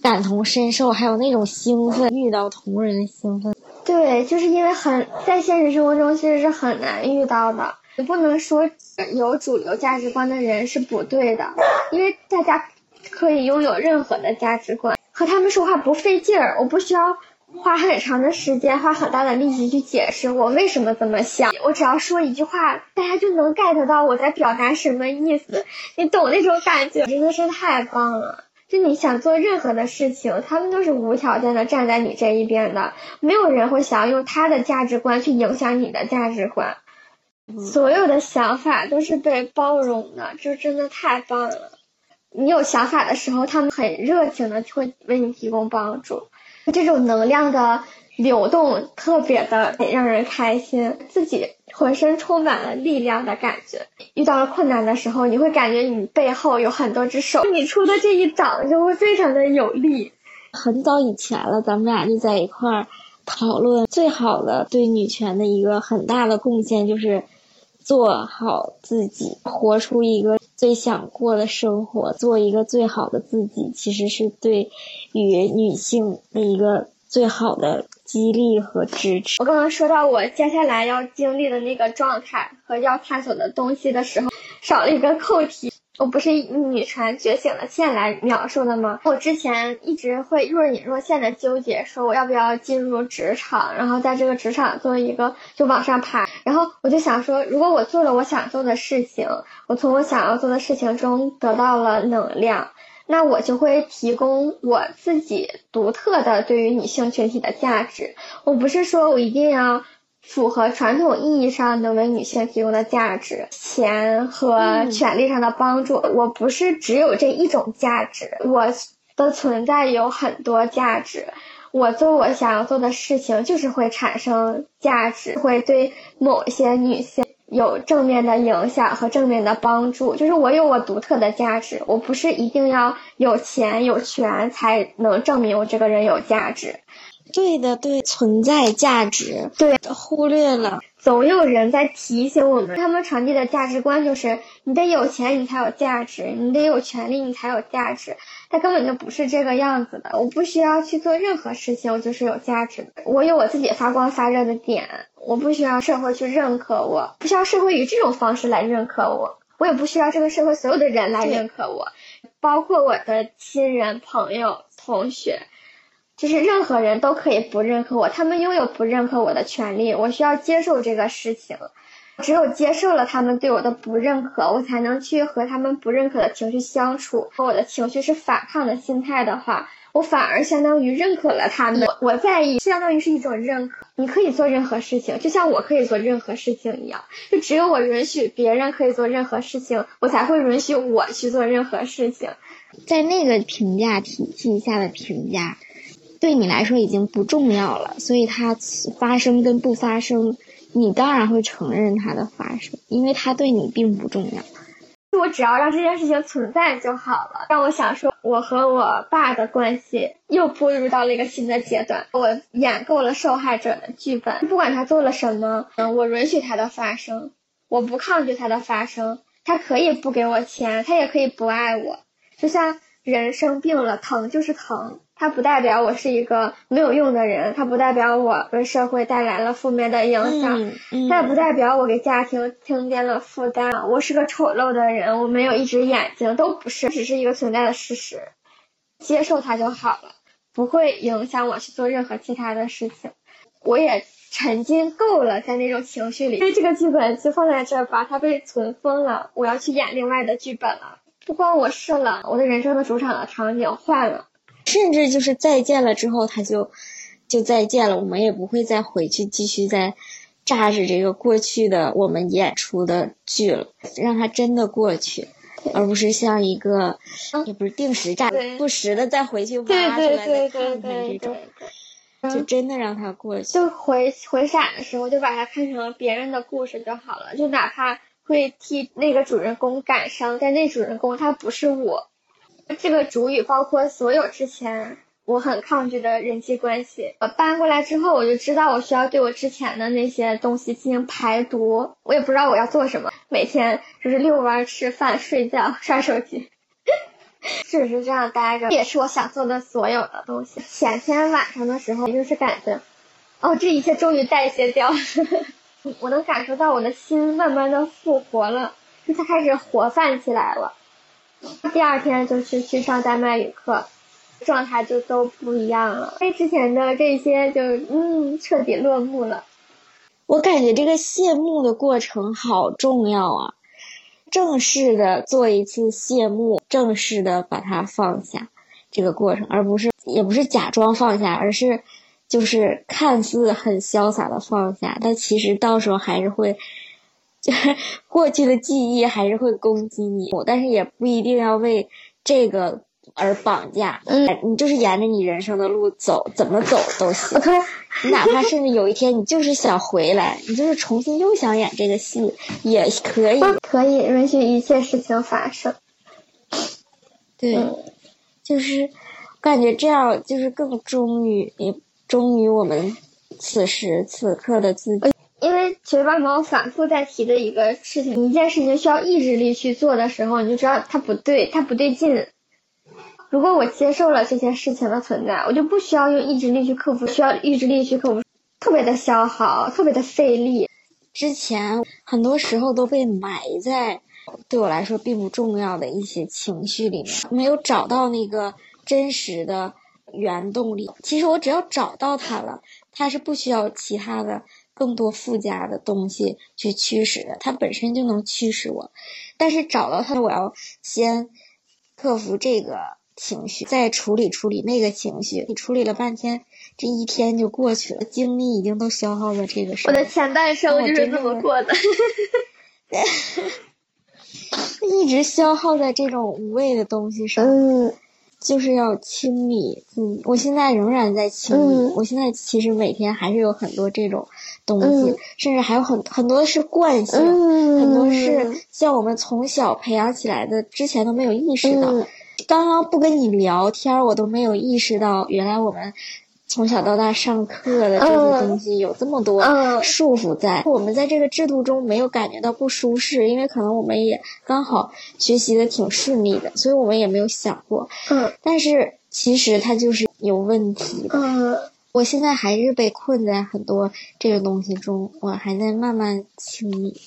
感同身受，还有那种兴奋，遇到同人的兴奋。对，就是因为很在现实生活中其实是很难遇到的。你不能说有主流价值观的人是不对的，因为大家可以拥有任何的价值观，和他们说话不费劲儿，我不需要花很长的时间，花很大的力气去解释我为什么这么想，我只要说一句话，大家就能 get 到我在表达什么意思，你懂那种感觉，真的是太棒了。就你想做任何的事情，他们都是无条件的站在你这一边的，没有人会想要用他的价值观去影响你的价值观。所有的想法都是被包容的，这真的太棒了。你有想法的时候，他们很热情的会为你提供帮助。这种能量的流动特别的让人开心，自己浑身充满了力量的感觉。遇到了困难的时候，你会感觉你背后有很多只手，你出的这一掌就会非常的有力。很早以前了，咱们俩就在一块儿讨论，最好的对女权的一个很大的贡献就是。做好自己，活出一个最想过的生活，做一个最好的自己，其实是对于女性的一个最好的激励和支持。我刚刚说到我接下来要经历的那个状态和要探索的东西的时候，少了一个扣题。我不是以女权觉醒的线来描述的吗？我之前一直会若隐若现的纠结，说我要不要进入职场，然后在这个职场做一个就往上爬。然后我就想说，如果我做了我想做的事情，我从我想要做的事情中得到了能量，那我就会提供我自己独特的对于女性群体的价值。我不是说我一定要。符合传统意义上的为女性提供的价值、钱和权利上的帮助，我不是只有这一种价值，我的存在有很多价值，我做我想要做的事情就是会产生价值，会对某些女性有正面的影响和正面的帮助，就是我有我独特的价值，我不是一定要有钱有权才能证明我这个人有价值。对的，对，存在价值，对，忽略了，总有人在提醒我们，他们传递的价值观就是你得有钱你才有价值，你得有权利你才有价值，他根本就不是这个样子的。我不需要去做任何事情，我就是有价值的。我有我自己发光发热的点，我不需要社会去认可我，不需要社会以这种方式来认可我，我也不需要这个社会所有的人来认可我，包括我的亲人、朋友。同学，就是任何人都可以不认可我，他们拥有不认可我的权利，我需要接受这个事情。只有接受了他们对我的不认可，我才能去和他们不认可的情绪相处。和我的情绪是反抗的心态的话，我反而相当于认可了他们。我在意，相当于是一种认可。你可以做任何事情，就像我可以做任何事情一样。就只有我允许别人可以做任何事情，我才会允许我去做任何事情。在那个评价体系下的评价，对你来说已经不重要了。所以它发生跟不发生。你当然会承认它的发生，因为它对你并不重要。我只要让这件事情存在就好了。让我想说，我和我爸的关系又步入到了一个新的阶段。我演够了受害者的剧本，不管他做了什么，嗯，我允许他的发生，我不抗拒他的发生。他可以不给我钱，他也可以不爱我。就像人生病了，疼就是疼。它不代表我是一个没有用的人，它不代表我为社会带来了负面的影响，它也不代表我给家庭增添了负担。我是个丑陋的人，我没有一只眼睛，都不是，只是一个存在的事实，接受它就好了，不会影响我去做任何其他的事情。我也沉浸够了在那种情绪里，因为这个剧本就放在这儿吧，它被存封了，我要去演另外的剧本了。不光我是了，我的人生的主场的场景换了。甚至就是再见了之后，他就就再见了，我们也不会再回去继续再炸着这个过去的我们演出的剧了，让它真的过去，而不是像一个也不是定时炸不时的再回去挖出来再看看这种，就真的让它过去。就回回闪的时候，就把它看成别人的故事就好了，就哪怕会替那个主人公感伤，但那主人公他不是我。这个主语包括所有之前我很抗拒的人际关系。我搬过来之后，我就知道我需要对我之前的那些东西进行排毒。我也不知道我要做什么，每天就是遛弯、吃饭、睡觉、刷手机，只是这样待着，也是我想做的所有的东西。前天晚上的时候，就是感觉，哦，这一切终于代谢掉了。我能感受到我的心慢慢的复活了，就它开始活泛起来了。第二天就是去上丹麦语课，状态就都不一样了。因为之前的这些就嗯彻底落幕了。我感觉这个谢幕的过程好重要啊！正式的做一次谢幕，正式的把它放下，这个过程，而不是也不是假装放下，而是就是看似很潇洒的放下，但其实到时候还是会。就 是过去的记忆还是会攻击你，但是也不一定要为这个而绑架。嗯，你就是沿着你人生的路走，怎么走都行。你哪怕甚至有一天你就是想回来，你就是重新又想演这个戏，也可以，可以允许一切事情发生。对，就是感觉这样就是更忠于，也忠于我们此时此刻的自己。因为其实爸妈反复在提的一个事情，一件事情需要意志力去做的时候，你就知道它不对，它不对劲。如果我接受了这些事情的存在，我就不需要用意志力去克服，需要意志力去克服，特别的消耗，特别的费力。之前很多时候都被埋在对我来说并不重要的一些情绪里面，没有找到那个真实的原动力。其实我只要找到它了，它是不需要其他的。更多附加的东西去驱使的，它本身就能驱使我。但是找到它，我要先克服这个情绪，再处理处理那个情绪。你处理了半天，这一天就过去了，精力已经都消耗在这个上。我的前半生就是这么过的 一直消耗在这种无谓的东西上。嗯。就是要清理自己，我现在仍然在清理。我现在其实每天还是有很多这种东西，甚至还有很很多是惯性，很多是像我们从小培养起来的，之前都没有意识到。刚刚不跟你聊天，我都没有意识到，原来我们。从小到大上课的这些东西有这么多束缚在，我们在这个制度中没有感觉到不舒适，因为可能我们也刚好学习的挺顺利的，所以我们也没有想过。嗯，但是其实它就是有问题。嗯，我现在还是被困在很多这个东西中，我还在慢慢清理。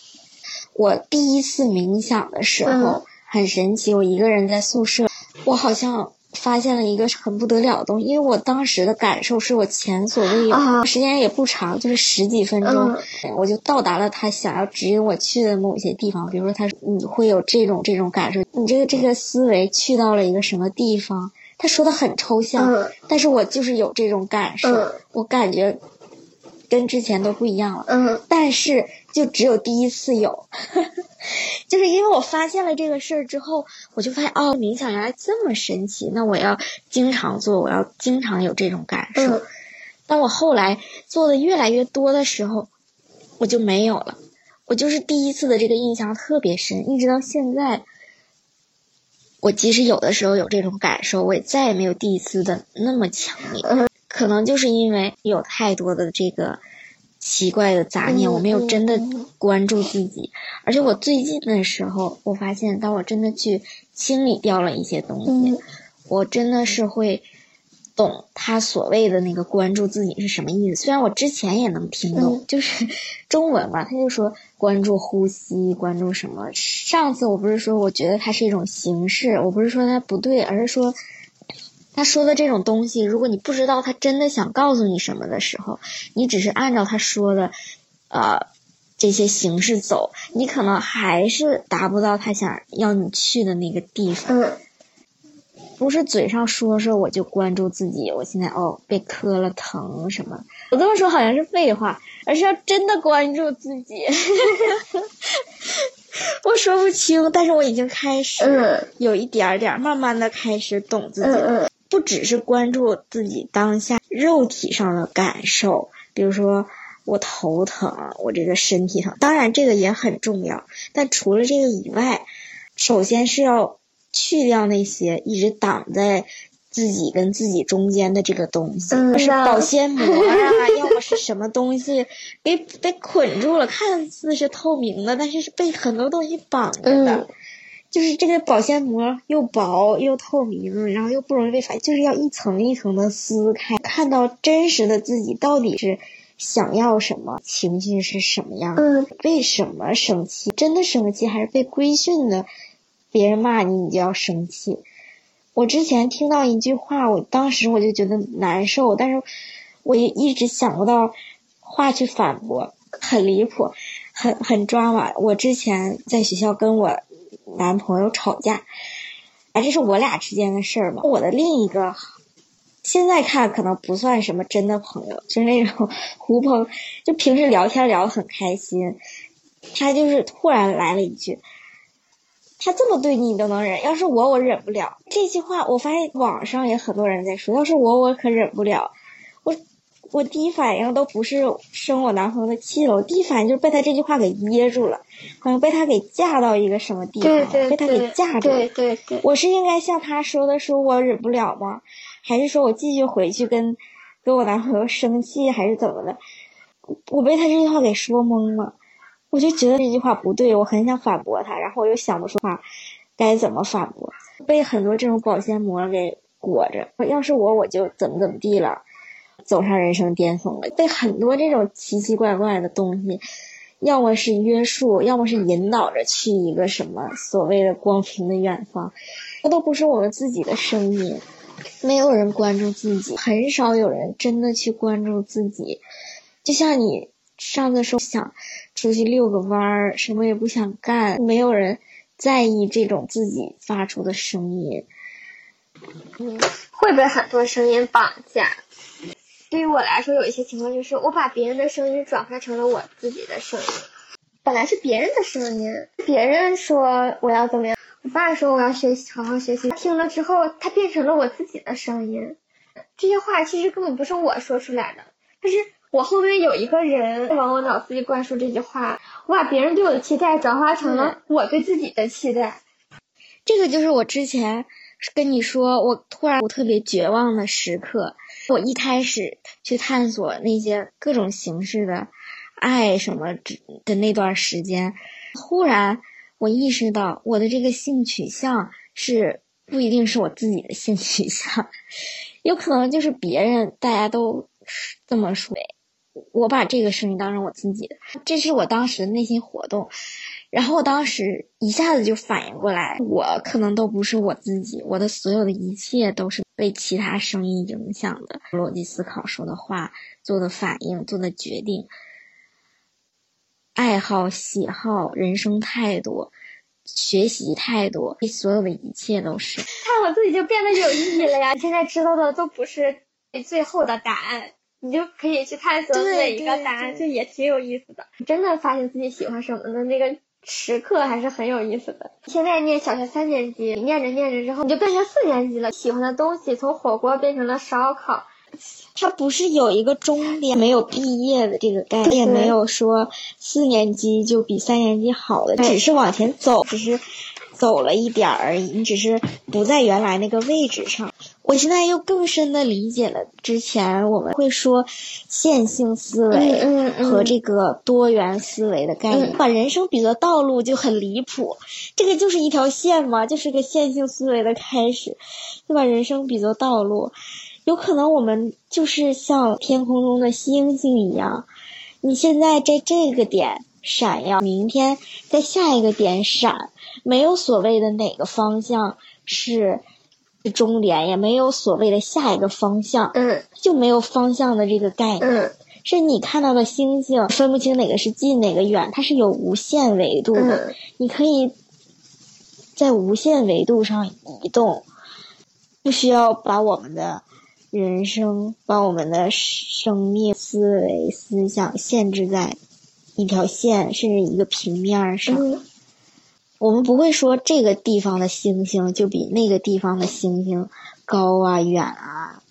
我第一次冥想的时候很神奇，我一个人在宿舍，我好像。发现了一个很不得了的东西，因为我当时的感受是我前所未有，时间也不长，就是十几分钟，我就到达了他想要指引我去的某些地方。比如说，他说你会有这种这种感受，你这个这个思维去到了一个什么地方？他说的很抽象，但是我就是有这种感受，我感觉跟之前都不一样了。嗯，但是就只有第一次有。就是因为我发现了这个事儿之后，我就发现哦，冥想原来这么神奇。那我要经常做，我要经常有这种感受。当我后来做的越来越多的时候，我就没有了。我就是第一次的这个印象特别深，一直到现在，我即使有的时候有这种感受，我也再也没有第一次的那么强烈。可能就是因为有太多的这个。奇怪的杂念，我没有真的关注自己，而且我最近的时候，我发现，当我真的去清理掉了一些东西，我真的是会懂他所谓的那个关注自己是什么意思。虽然我之前也能听懂，就是 中文嘛，他就说关注呼吸，关注什么。上次我不是说，我觉得它是一种形式，我不是说它不对，而是说。他说的这种东西，如果你不知道他真的想告诉你什么的时候，你只是按照他说的，呃，这些形式走，你可能还是达不到他想要你去的那个地方。嗯。不是嘴上说说我就关注自己，我现在哦被磕了疼什么？我这么说好像是废话，而是要真的关注自己。我说不清，但是我已经开始有一点点慢慢的开始懂自己。不只是关注自己当下肉体上的感受，比如说我头疼，我这个身体疼，当然这个也很重要。但除了这个以外，首先是要去掉那些一直挡在自己跟自己中间的这个东西，是保鲜膜啊，要么是什么东西给被捆住了，看似是透明的，但是是被很多东西绑着的。就是这个保鲜膜又薄又透明，然后又不容易被发现，就是要一层一层的撕开，看到真实的自己到底是想要什么，情绪是什么样，嗯为什么生气，真的生气还是被规训的，别人骂你你就要生气。我之前听到一句话，我当时我就觉得难受，但是我也一直想不到话去反驳，很离谱，很很抓马。我之前在学校跟我。男朋友吵架，啊，这是我俩之间的事儿嘛。我的另一个，现在看可能不算什么真的朋友，就是那种 狐朋，就平时聊天聊得很开心。他就是突然来了一句：“他这么对你，你都能忍？要是我，我忍不了。”这句话我发现网上也很多人在说：“要是我，我可忍不了。”我我第一反应都不是生我男朋友的气了，我第一反应就是被他这句话给噎住了。好像被他给架到一个什么地方，被他给架住。对对对，我是应该像他说的，说我忍不了吗？还是说我继续回去跟跟我男朋友生气，还是怎么的？我被他这句话给说懵了，我就觉得这句话不对，我很想反驳他，然后我又想不出话该怎么反驳，被很多这种保鲜膜给裹着。要是我，我就怎么怎么地了，走上人生巅峰了。被很多这种奇奇怪怪的东西。要么是约束，要么是引导着去一个什么所谓的光明的远方，那都不是我们自己的声音。没有人关注自己，很少有人真的去关注自己。就像你上次说想出去遛个弯儿，什么也不想干，没有人在意这种自己发出的声音。嗯，会被很多声音绑架。对于我来说，有一些情况就是我把别人的声音转化成了我自己的声音。本来是别人的声音，别人说我要怎么样，我爸说我要学习，好好学习。听了之后，它变成了我自己的声音。这些话其实根本不是我说出来的，但是我后面有一个人往我脑子里灌输这句话，我把别人对我的期待转化成了我对自己的期待。这个就是我之前跟你说，我突然我特别绝望的时刻。我一开始去探索那些各种形式的爱什么的那段时间，忽然我意识到我的这个性取向是不一定是我自己的性取向，有可能就是别人大家都这么说。我把这个生命当成我自己的，这是我当时的内心活动。然后我当时一下子就反应过来，我可能都不是我自己，我的所有的一切都是被其他声音影响的。逻辑思考、说的话、做的反应、做的决定、爱好、喜好、人生态度、学习态度，这所有的一切都是。看我自己就变得有意义了呀！现在知道的都不是最后的答案。你就可以去探索每一个答案，就也挺有意思的。真的发现自己喜欢什么的那个时刻还是很有意思的。现在念小学三年级，念着念着之后，你就变成四年级了。喜欢的东西从火锅变成了烧烤，它不是有一个终点，没有毕业的这个概念，也没有说四年级就比三年级好了，只是往前走，只是走了一点而已。你只是不在原来那个位置上。我现在又更深的理解了之前我们会说线性思维和这个多元思维的概念，把人生比作道路就很离谱，这个就是一条线嘛，就是个线性思维的开始，就把人生比作道路，有可能我们就是像天空中的星星一样，你现在在这个点闪耀，明天在下一个点闪，没有所谓的哪个方向是。终点也没有所谓的下一个方向，嗯，就没有方向的这个概念，嗯，是你看到的星星分不清哪个是近哪个远，它是有无限维度的，你可以在无限维度上移动，不需要把我们的人生、把我们的生命、思维、思想限制在一条线甚至一个平面上。我们不会说这个地方的星星就比那个地方的星星高啊远啊，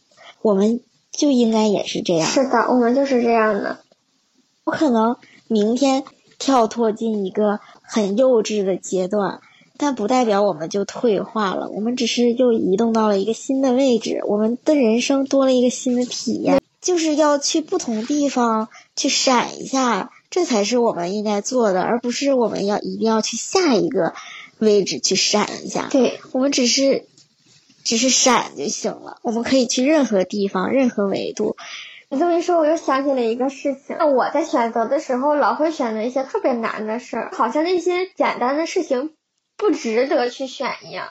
我们就应该也是这样。是的，我们就是这样的。我可能明天跳脱进一个很幼稚的阶段，但不代表我们就退化了。我们只是又移动到了一个新的位置，我们的人生多了一个新的体验，就是要去不同地方去闪一下。这才是我们应该做的，而不是我们要一定要去下一个位置去闪一下。对，我们只是只是闪就行了。我们可以去任何地方、任何维度。你这么一说，我又想起了一个事情。那我在选择的时候，老会选择一些特别难的事儿，好像那些简单的事情不值得去选一样。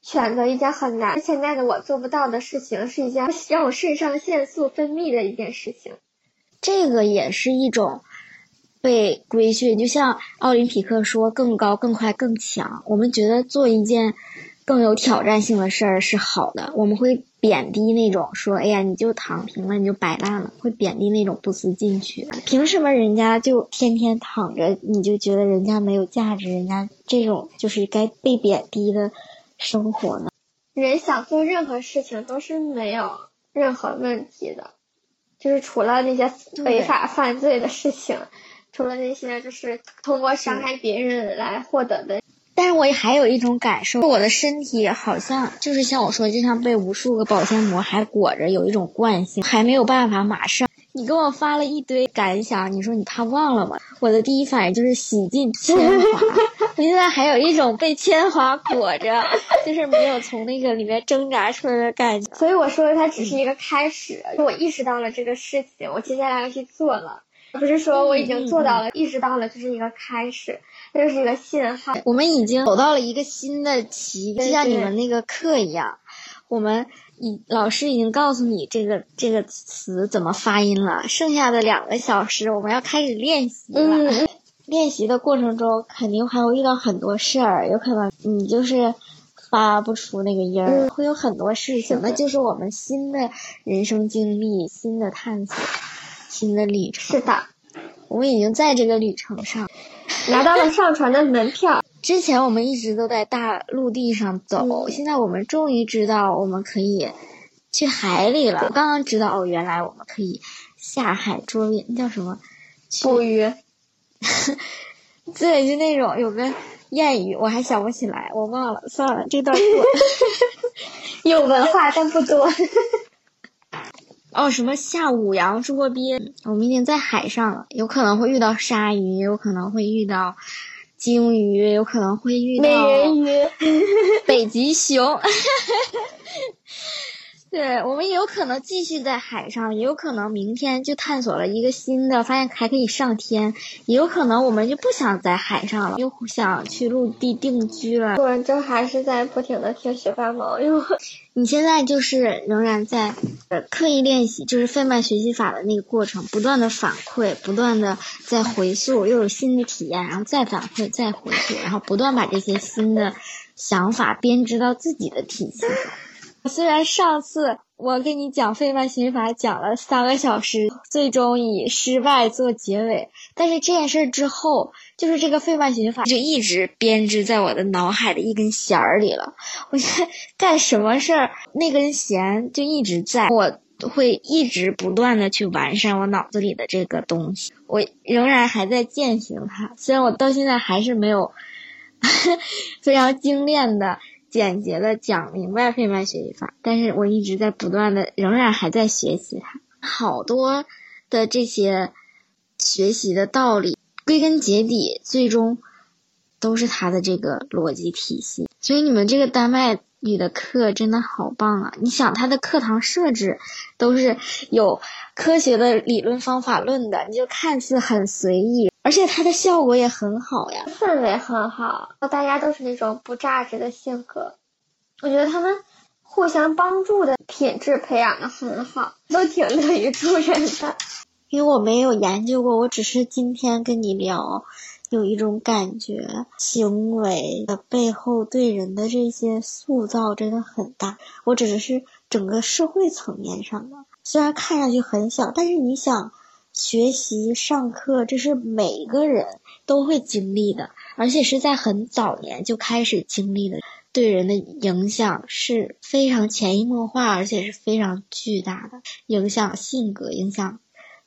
选择一件很难、现在的我做不到的事情，是一件让我肾上腺素分泌的一件事情。这个也是一种。被规训，就像奥林匹克说“更高、更快、更强”。我们觉得做一件更有挑战性的事儿是好的，我们会贬低那种说：“哎呀，你就躺平了，你就摆烂了。”会贬低那种不思进取。凭什么人家就天天躺着，你就觉得人家没有价值？人家这种就是该被贬低的生活呢？人想做任何事情都是没有任何问题的，就是除了那些违法犯罪的事情。除了那些，就是通过伤害别人来获得的。但是我也还有一种感受，我的身体好像就是像我说，就像被无数个保鲜膜还裹着，有一种惯性，还没有办法马上。你给我发了一堆感想，你说你怕忘了吗？我的第一反应就是洗尽铅华。我现在还有一种被铅华裹着，就是没有从那个里面挣扎出来的感觉。所以我说它只是一个开始，我意识到了这个事情，我接下来要去做了。不是说我已经做到了，意识到了，这是一个开始，这是一个信号。我们已经走到了一个新的期，就像你们那个课一样，我们已老师已经告诉你这个这个词怎么发音了。剩下的两个小时，我们要开始练习了。练习的过程中，肯定还会遇到很多事儿，有可能你就是发不出那个音儿，会有很多事情，那就是我们新的人生经历，新的探索。新的旅程是的，我们已经在这个旅程上拿到了上船的门票。之前我们一直都在大陆地上走，现在我们终于知道我们可以去海里了。我刚刚知道哦，原来我们可以下海捉鱼，那叫什么？捕鱼。对，就那种有个谚语，我还想不起来，我忘了，算了，这段过。有文化但不多。哦，什么下五洋捉鳖？我们已经在海上了，有可能会遇到鲨鱼，有可能会遇到鲸鱼，有可能会遇到美人鱼、北极熊。对，我们有可能继续在海上，也有可能明天就探索了一个新的，发现还可以上天，也有可能我们就不想在海上了，又想去陆地定居了。我这还是在不停的听学霸毛用。你现在就是仍然在呃刻意练习，就是费曼学习法的那个过程，不断的反馈，不断的在回溯，又有新的体验，然后再反馈，再回溯，然后不断把这些新的想法编织到自己的体系中。虽然上次我给你讲费曼学法讲了三个小时，最终以失败做结尾，但是这件事之后，就是这个费曼学法就一直编织在我的脑海的一根弦儿里了。我觉得干什么事儿，那根弦就一直在，我会一直不断的去完善我脑子里的这个东西。我仍然还在践行它，虽然我到现在还是没有 非常精炼的。简洁的讲明白费曼学习法，但是我一直在不断的，仍然还在学习它。好多的这些学习的道理，归根结底，最终都是它的这个逻辑体系。所以你们这个丹麦语的课真的好棒啊！你想，它的课堂设置都是有科学的理论方法论的，你就看似很随意。而且它的效果也很好呀，氛围很好，大家都是那种不榨汁的性格，我觉得他们互相帮助的品质培养的很好，都挺乐于助人的。因为我没有研究过，我只是今天跟你聊，有一种感觉，行为的背后对人的这些塑造真的很大。我指的是整个社会层面上的，虽然看上去很小，但是你想。学习上课，这是每个人都会经历的，而且是在很早年就开始经历的，对人的影响是非常潜移默化，而且是非常巨大的，影响性格、影响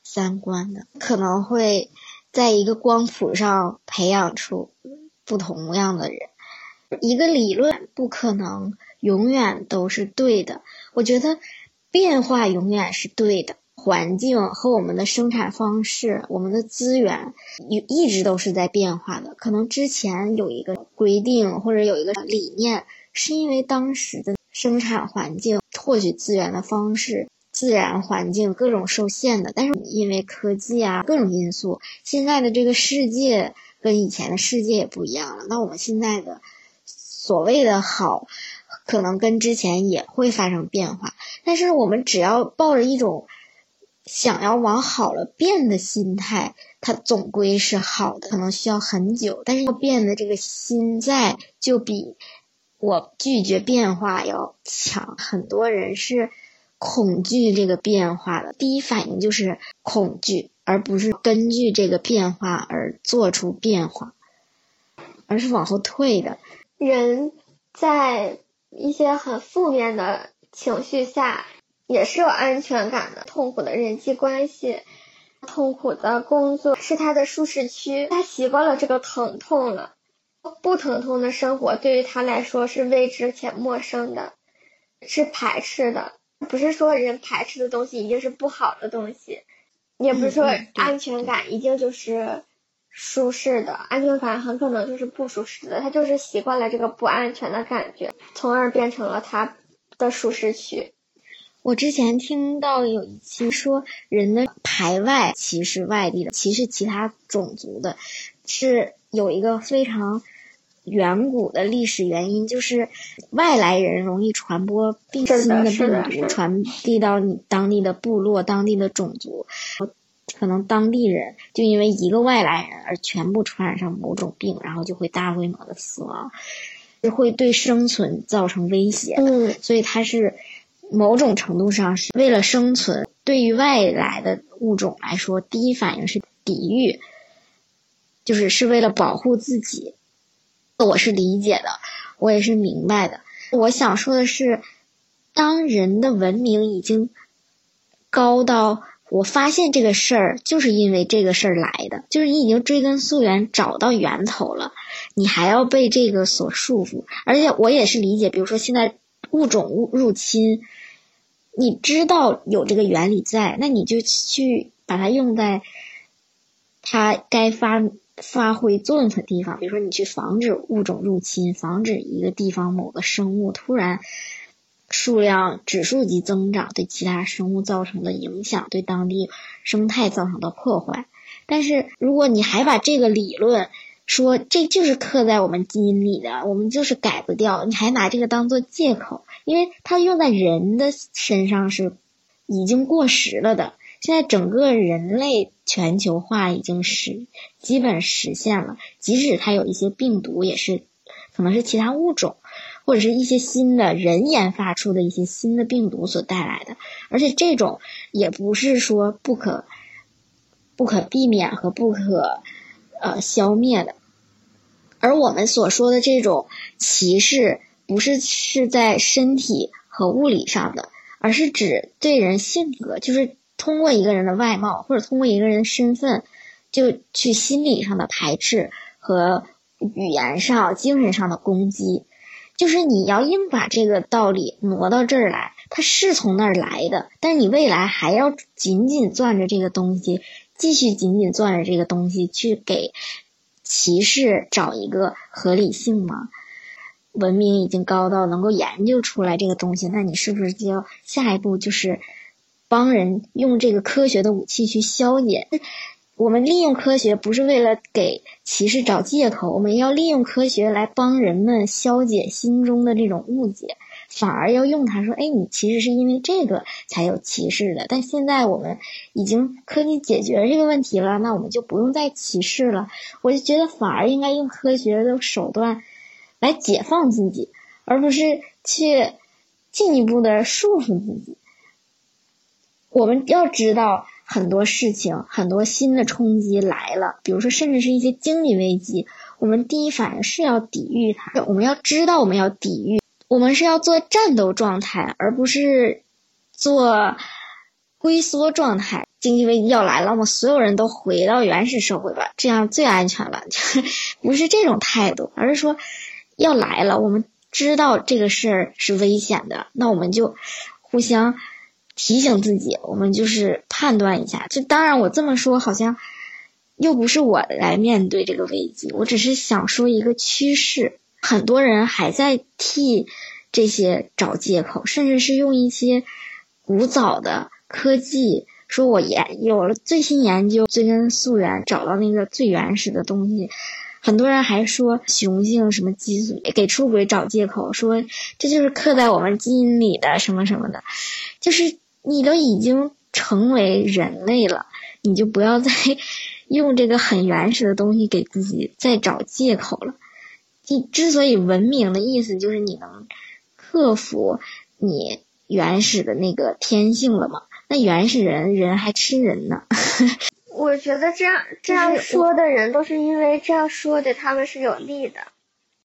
三观的，可能会在一个光谱上培养出不同样的人。一个理论不可能永远都是对的，我觉得变化永远是对的。环境和我们的生产方式，我们的资源一一直都是在变化的。可能之前有一个规定或者有一个理念，是因为当时的生产环境、获取资源的方式、自然环境各种受限的。但是因为科技啊各种因素，现在的这个世界跟以前的世界也不一样了。那我们现在的所谓的好，可能跟之前也会发生变化。但是我们只要抱着一种。想要往好了变的心态，它总归是好的，可能需要很久，但是要变的这个心在，就比我拒绝变化要强。很多人是恐惧这个变化的，第一反应就是恐惧，而不是根据这个变化而做出变化，而是往后退的。人在一些很负面的情绪下。也是有安全感的。痛苦的人际关系，痛苦的工作是他的舒适区，他习惯了这个疼痛了。不疼痛的生活对于他来说是未知且陌生的，是排斥的。不是说人排斥的东西一定是不好的东西，也不是说安全感一定就是舒适的，安全感很可能就是不舒适的。他就是习惯了这个不安全的感觉，从而变成了他的舒适区。我之前听到有一期说，人的排外歧视外地的，歧视其他种族的，是有一个非常远古的历史原因，就是外来人容易传播病新的病毒，传递到你当地的部落、当地的种族，可能当地人就因为一个外来人而全部传染上某种病，然后就会大规模的死亡，是会对生存造成威胁嗯。所以它是。某种程度上是为了生存，对于外来的物种来说，第一反应是抵御，就是是为了保护自己。我是理解的，我也是明白的。我想说的是，当人的文明已经高到我发现这个事儿就是因为这个事儿来的，就是你已经追根溯源找到源头了，你还要被这个所束缚。而且我也是理解，比如说现在物种入入侵。你知道有这个原理在，那你就去把它用在它该发发挥作用的地方。比如说，你去防止物种入侵，防止一个地方某个生物突然数量指数级增长对其他生物造成的影响，对当地生态造成的破坏。但是，如果你还把这个理论说这就是刻在我们基因里的，我们就是改不掉，你还拿这个当做借口，因为它用在人的身上是已经过时了的。现在整个人类全球化已经实基本实现了，即使它有一些病毒，也是可能是其他物种或者是一些新的人研发出的一些新的病毒所带来的，而且这种也不是说不可。不可避免和不可呃消灭的，而我们所说的这种歧视，不是是在身体和物理上的，而是指对人性格，就是通过一个人的外貌或者通过一个人的身份，就去心理上的排斥和语言上、精神上的攻击。就是你要硬把这个道理挪到这儿来，它是从那儿来的，但是你未来还要紧紧攥着这个东西。继续紧紧攥着这个东西去给歧视找一个合理性吗？文明已经高到能够研究出来这个东西，那你是不是就要下一步就是帮人用这个科学的武器去消解？我们利用科学不是为了给歧视找借口，我们要利用科学来帮人们消解心中的这种误解。反而要用它说，哎，你其实是因为这个才有歧视的。但现在我们已经科技解决这个问题了，那我们就不用再歧视了。我就觉得反而应该用科学的手段来解放自己，而不是去进一步的束缚自己。我们要知道很多事情，很多新的冲击来了，比如说甚至是一些经济危机，我们第一反应是要抵御它。我们要知道我们要抵御。我们是要做战斗状态，而不是做龟缩状态。经济危机要来了，我们所有人都回到原始社会吧，这样最安全了。就 不是这种态度，而是说要来了，我们知道这个事儿是危险的，那我们就互相提醒自己，我们就是判断一下。这当然，我这么说好像又不是我来面对这个危机，我只是想说一个趋势。很多人还在替这些找借口，甚至是用一些古早的科技，说我研有了最新研究，追根溯源找到那个最原始的东西。很多人还说雄性什么激素给出轨找借口，说这就是刻在我们基因里的什么什么的。就是你都已经成为人类了，你就不要再 用这个很原始的东西给自己再找借口了。你之所以文明的意思，就是你能克服你原始的那个天性了嘛？那原始人人还吃人呢。我觉得这样这样说的人，都是因为这样说的他们是有利的。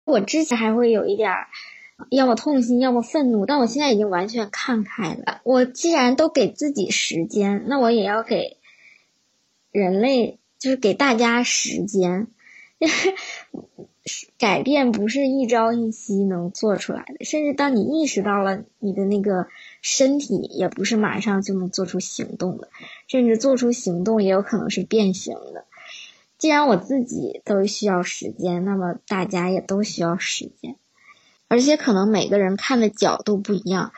我之前还会有一点儿，要么痛心，要么愤怒，但我现在已经完全看开了。我既然都给自己时间，那我也要给人类，就是给大家时间。改变不是一朝一夕能做出来的，甚至当你意识到了你的那个身体，也不是马上就能做出行动的，甚至做出行动也有可能是变形的。既然我自己都需要时间，那么大家也都需要时间，而且可能每个人看的角度不一样，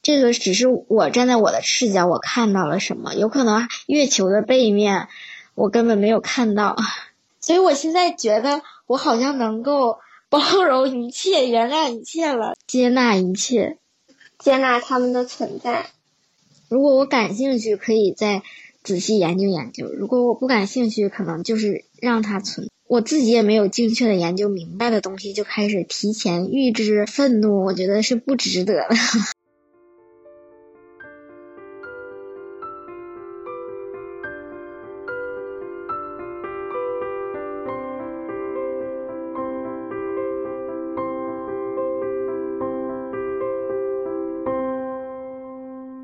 这个只是我站在我的视角，我看到了什么，有可能月球的背面我根本没有看到，所以我现在觉得。我好像能够包容一切，原谅一切了，接纳一切，接纳他们的存在。如果我感兴趣，可以再仔细研究研究；如果我不感兴趣，可能就是让它存。我自己也没有精确的研究明白的东西，就开始提前预知愤怒，我觉得是不值得的。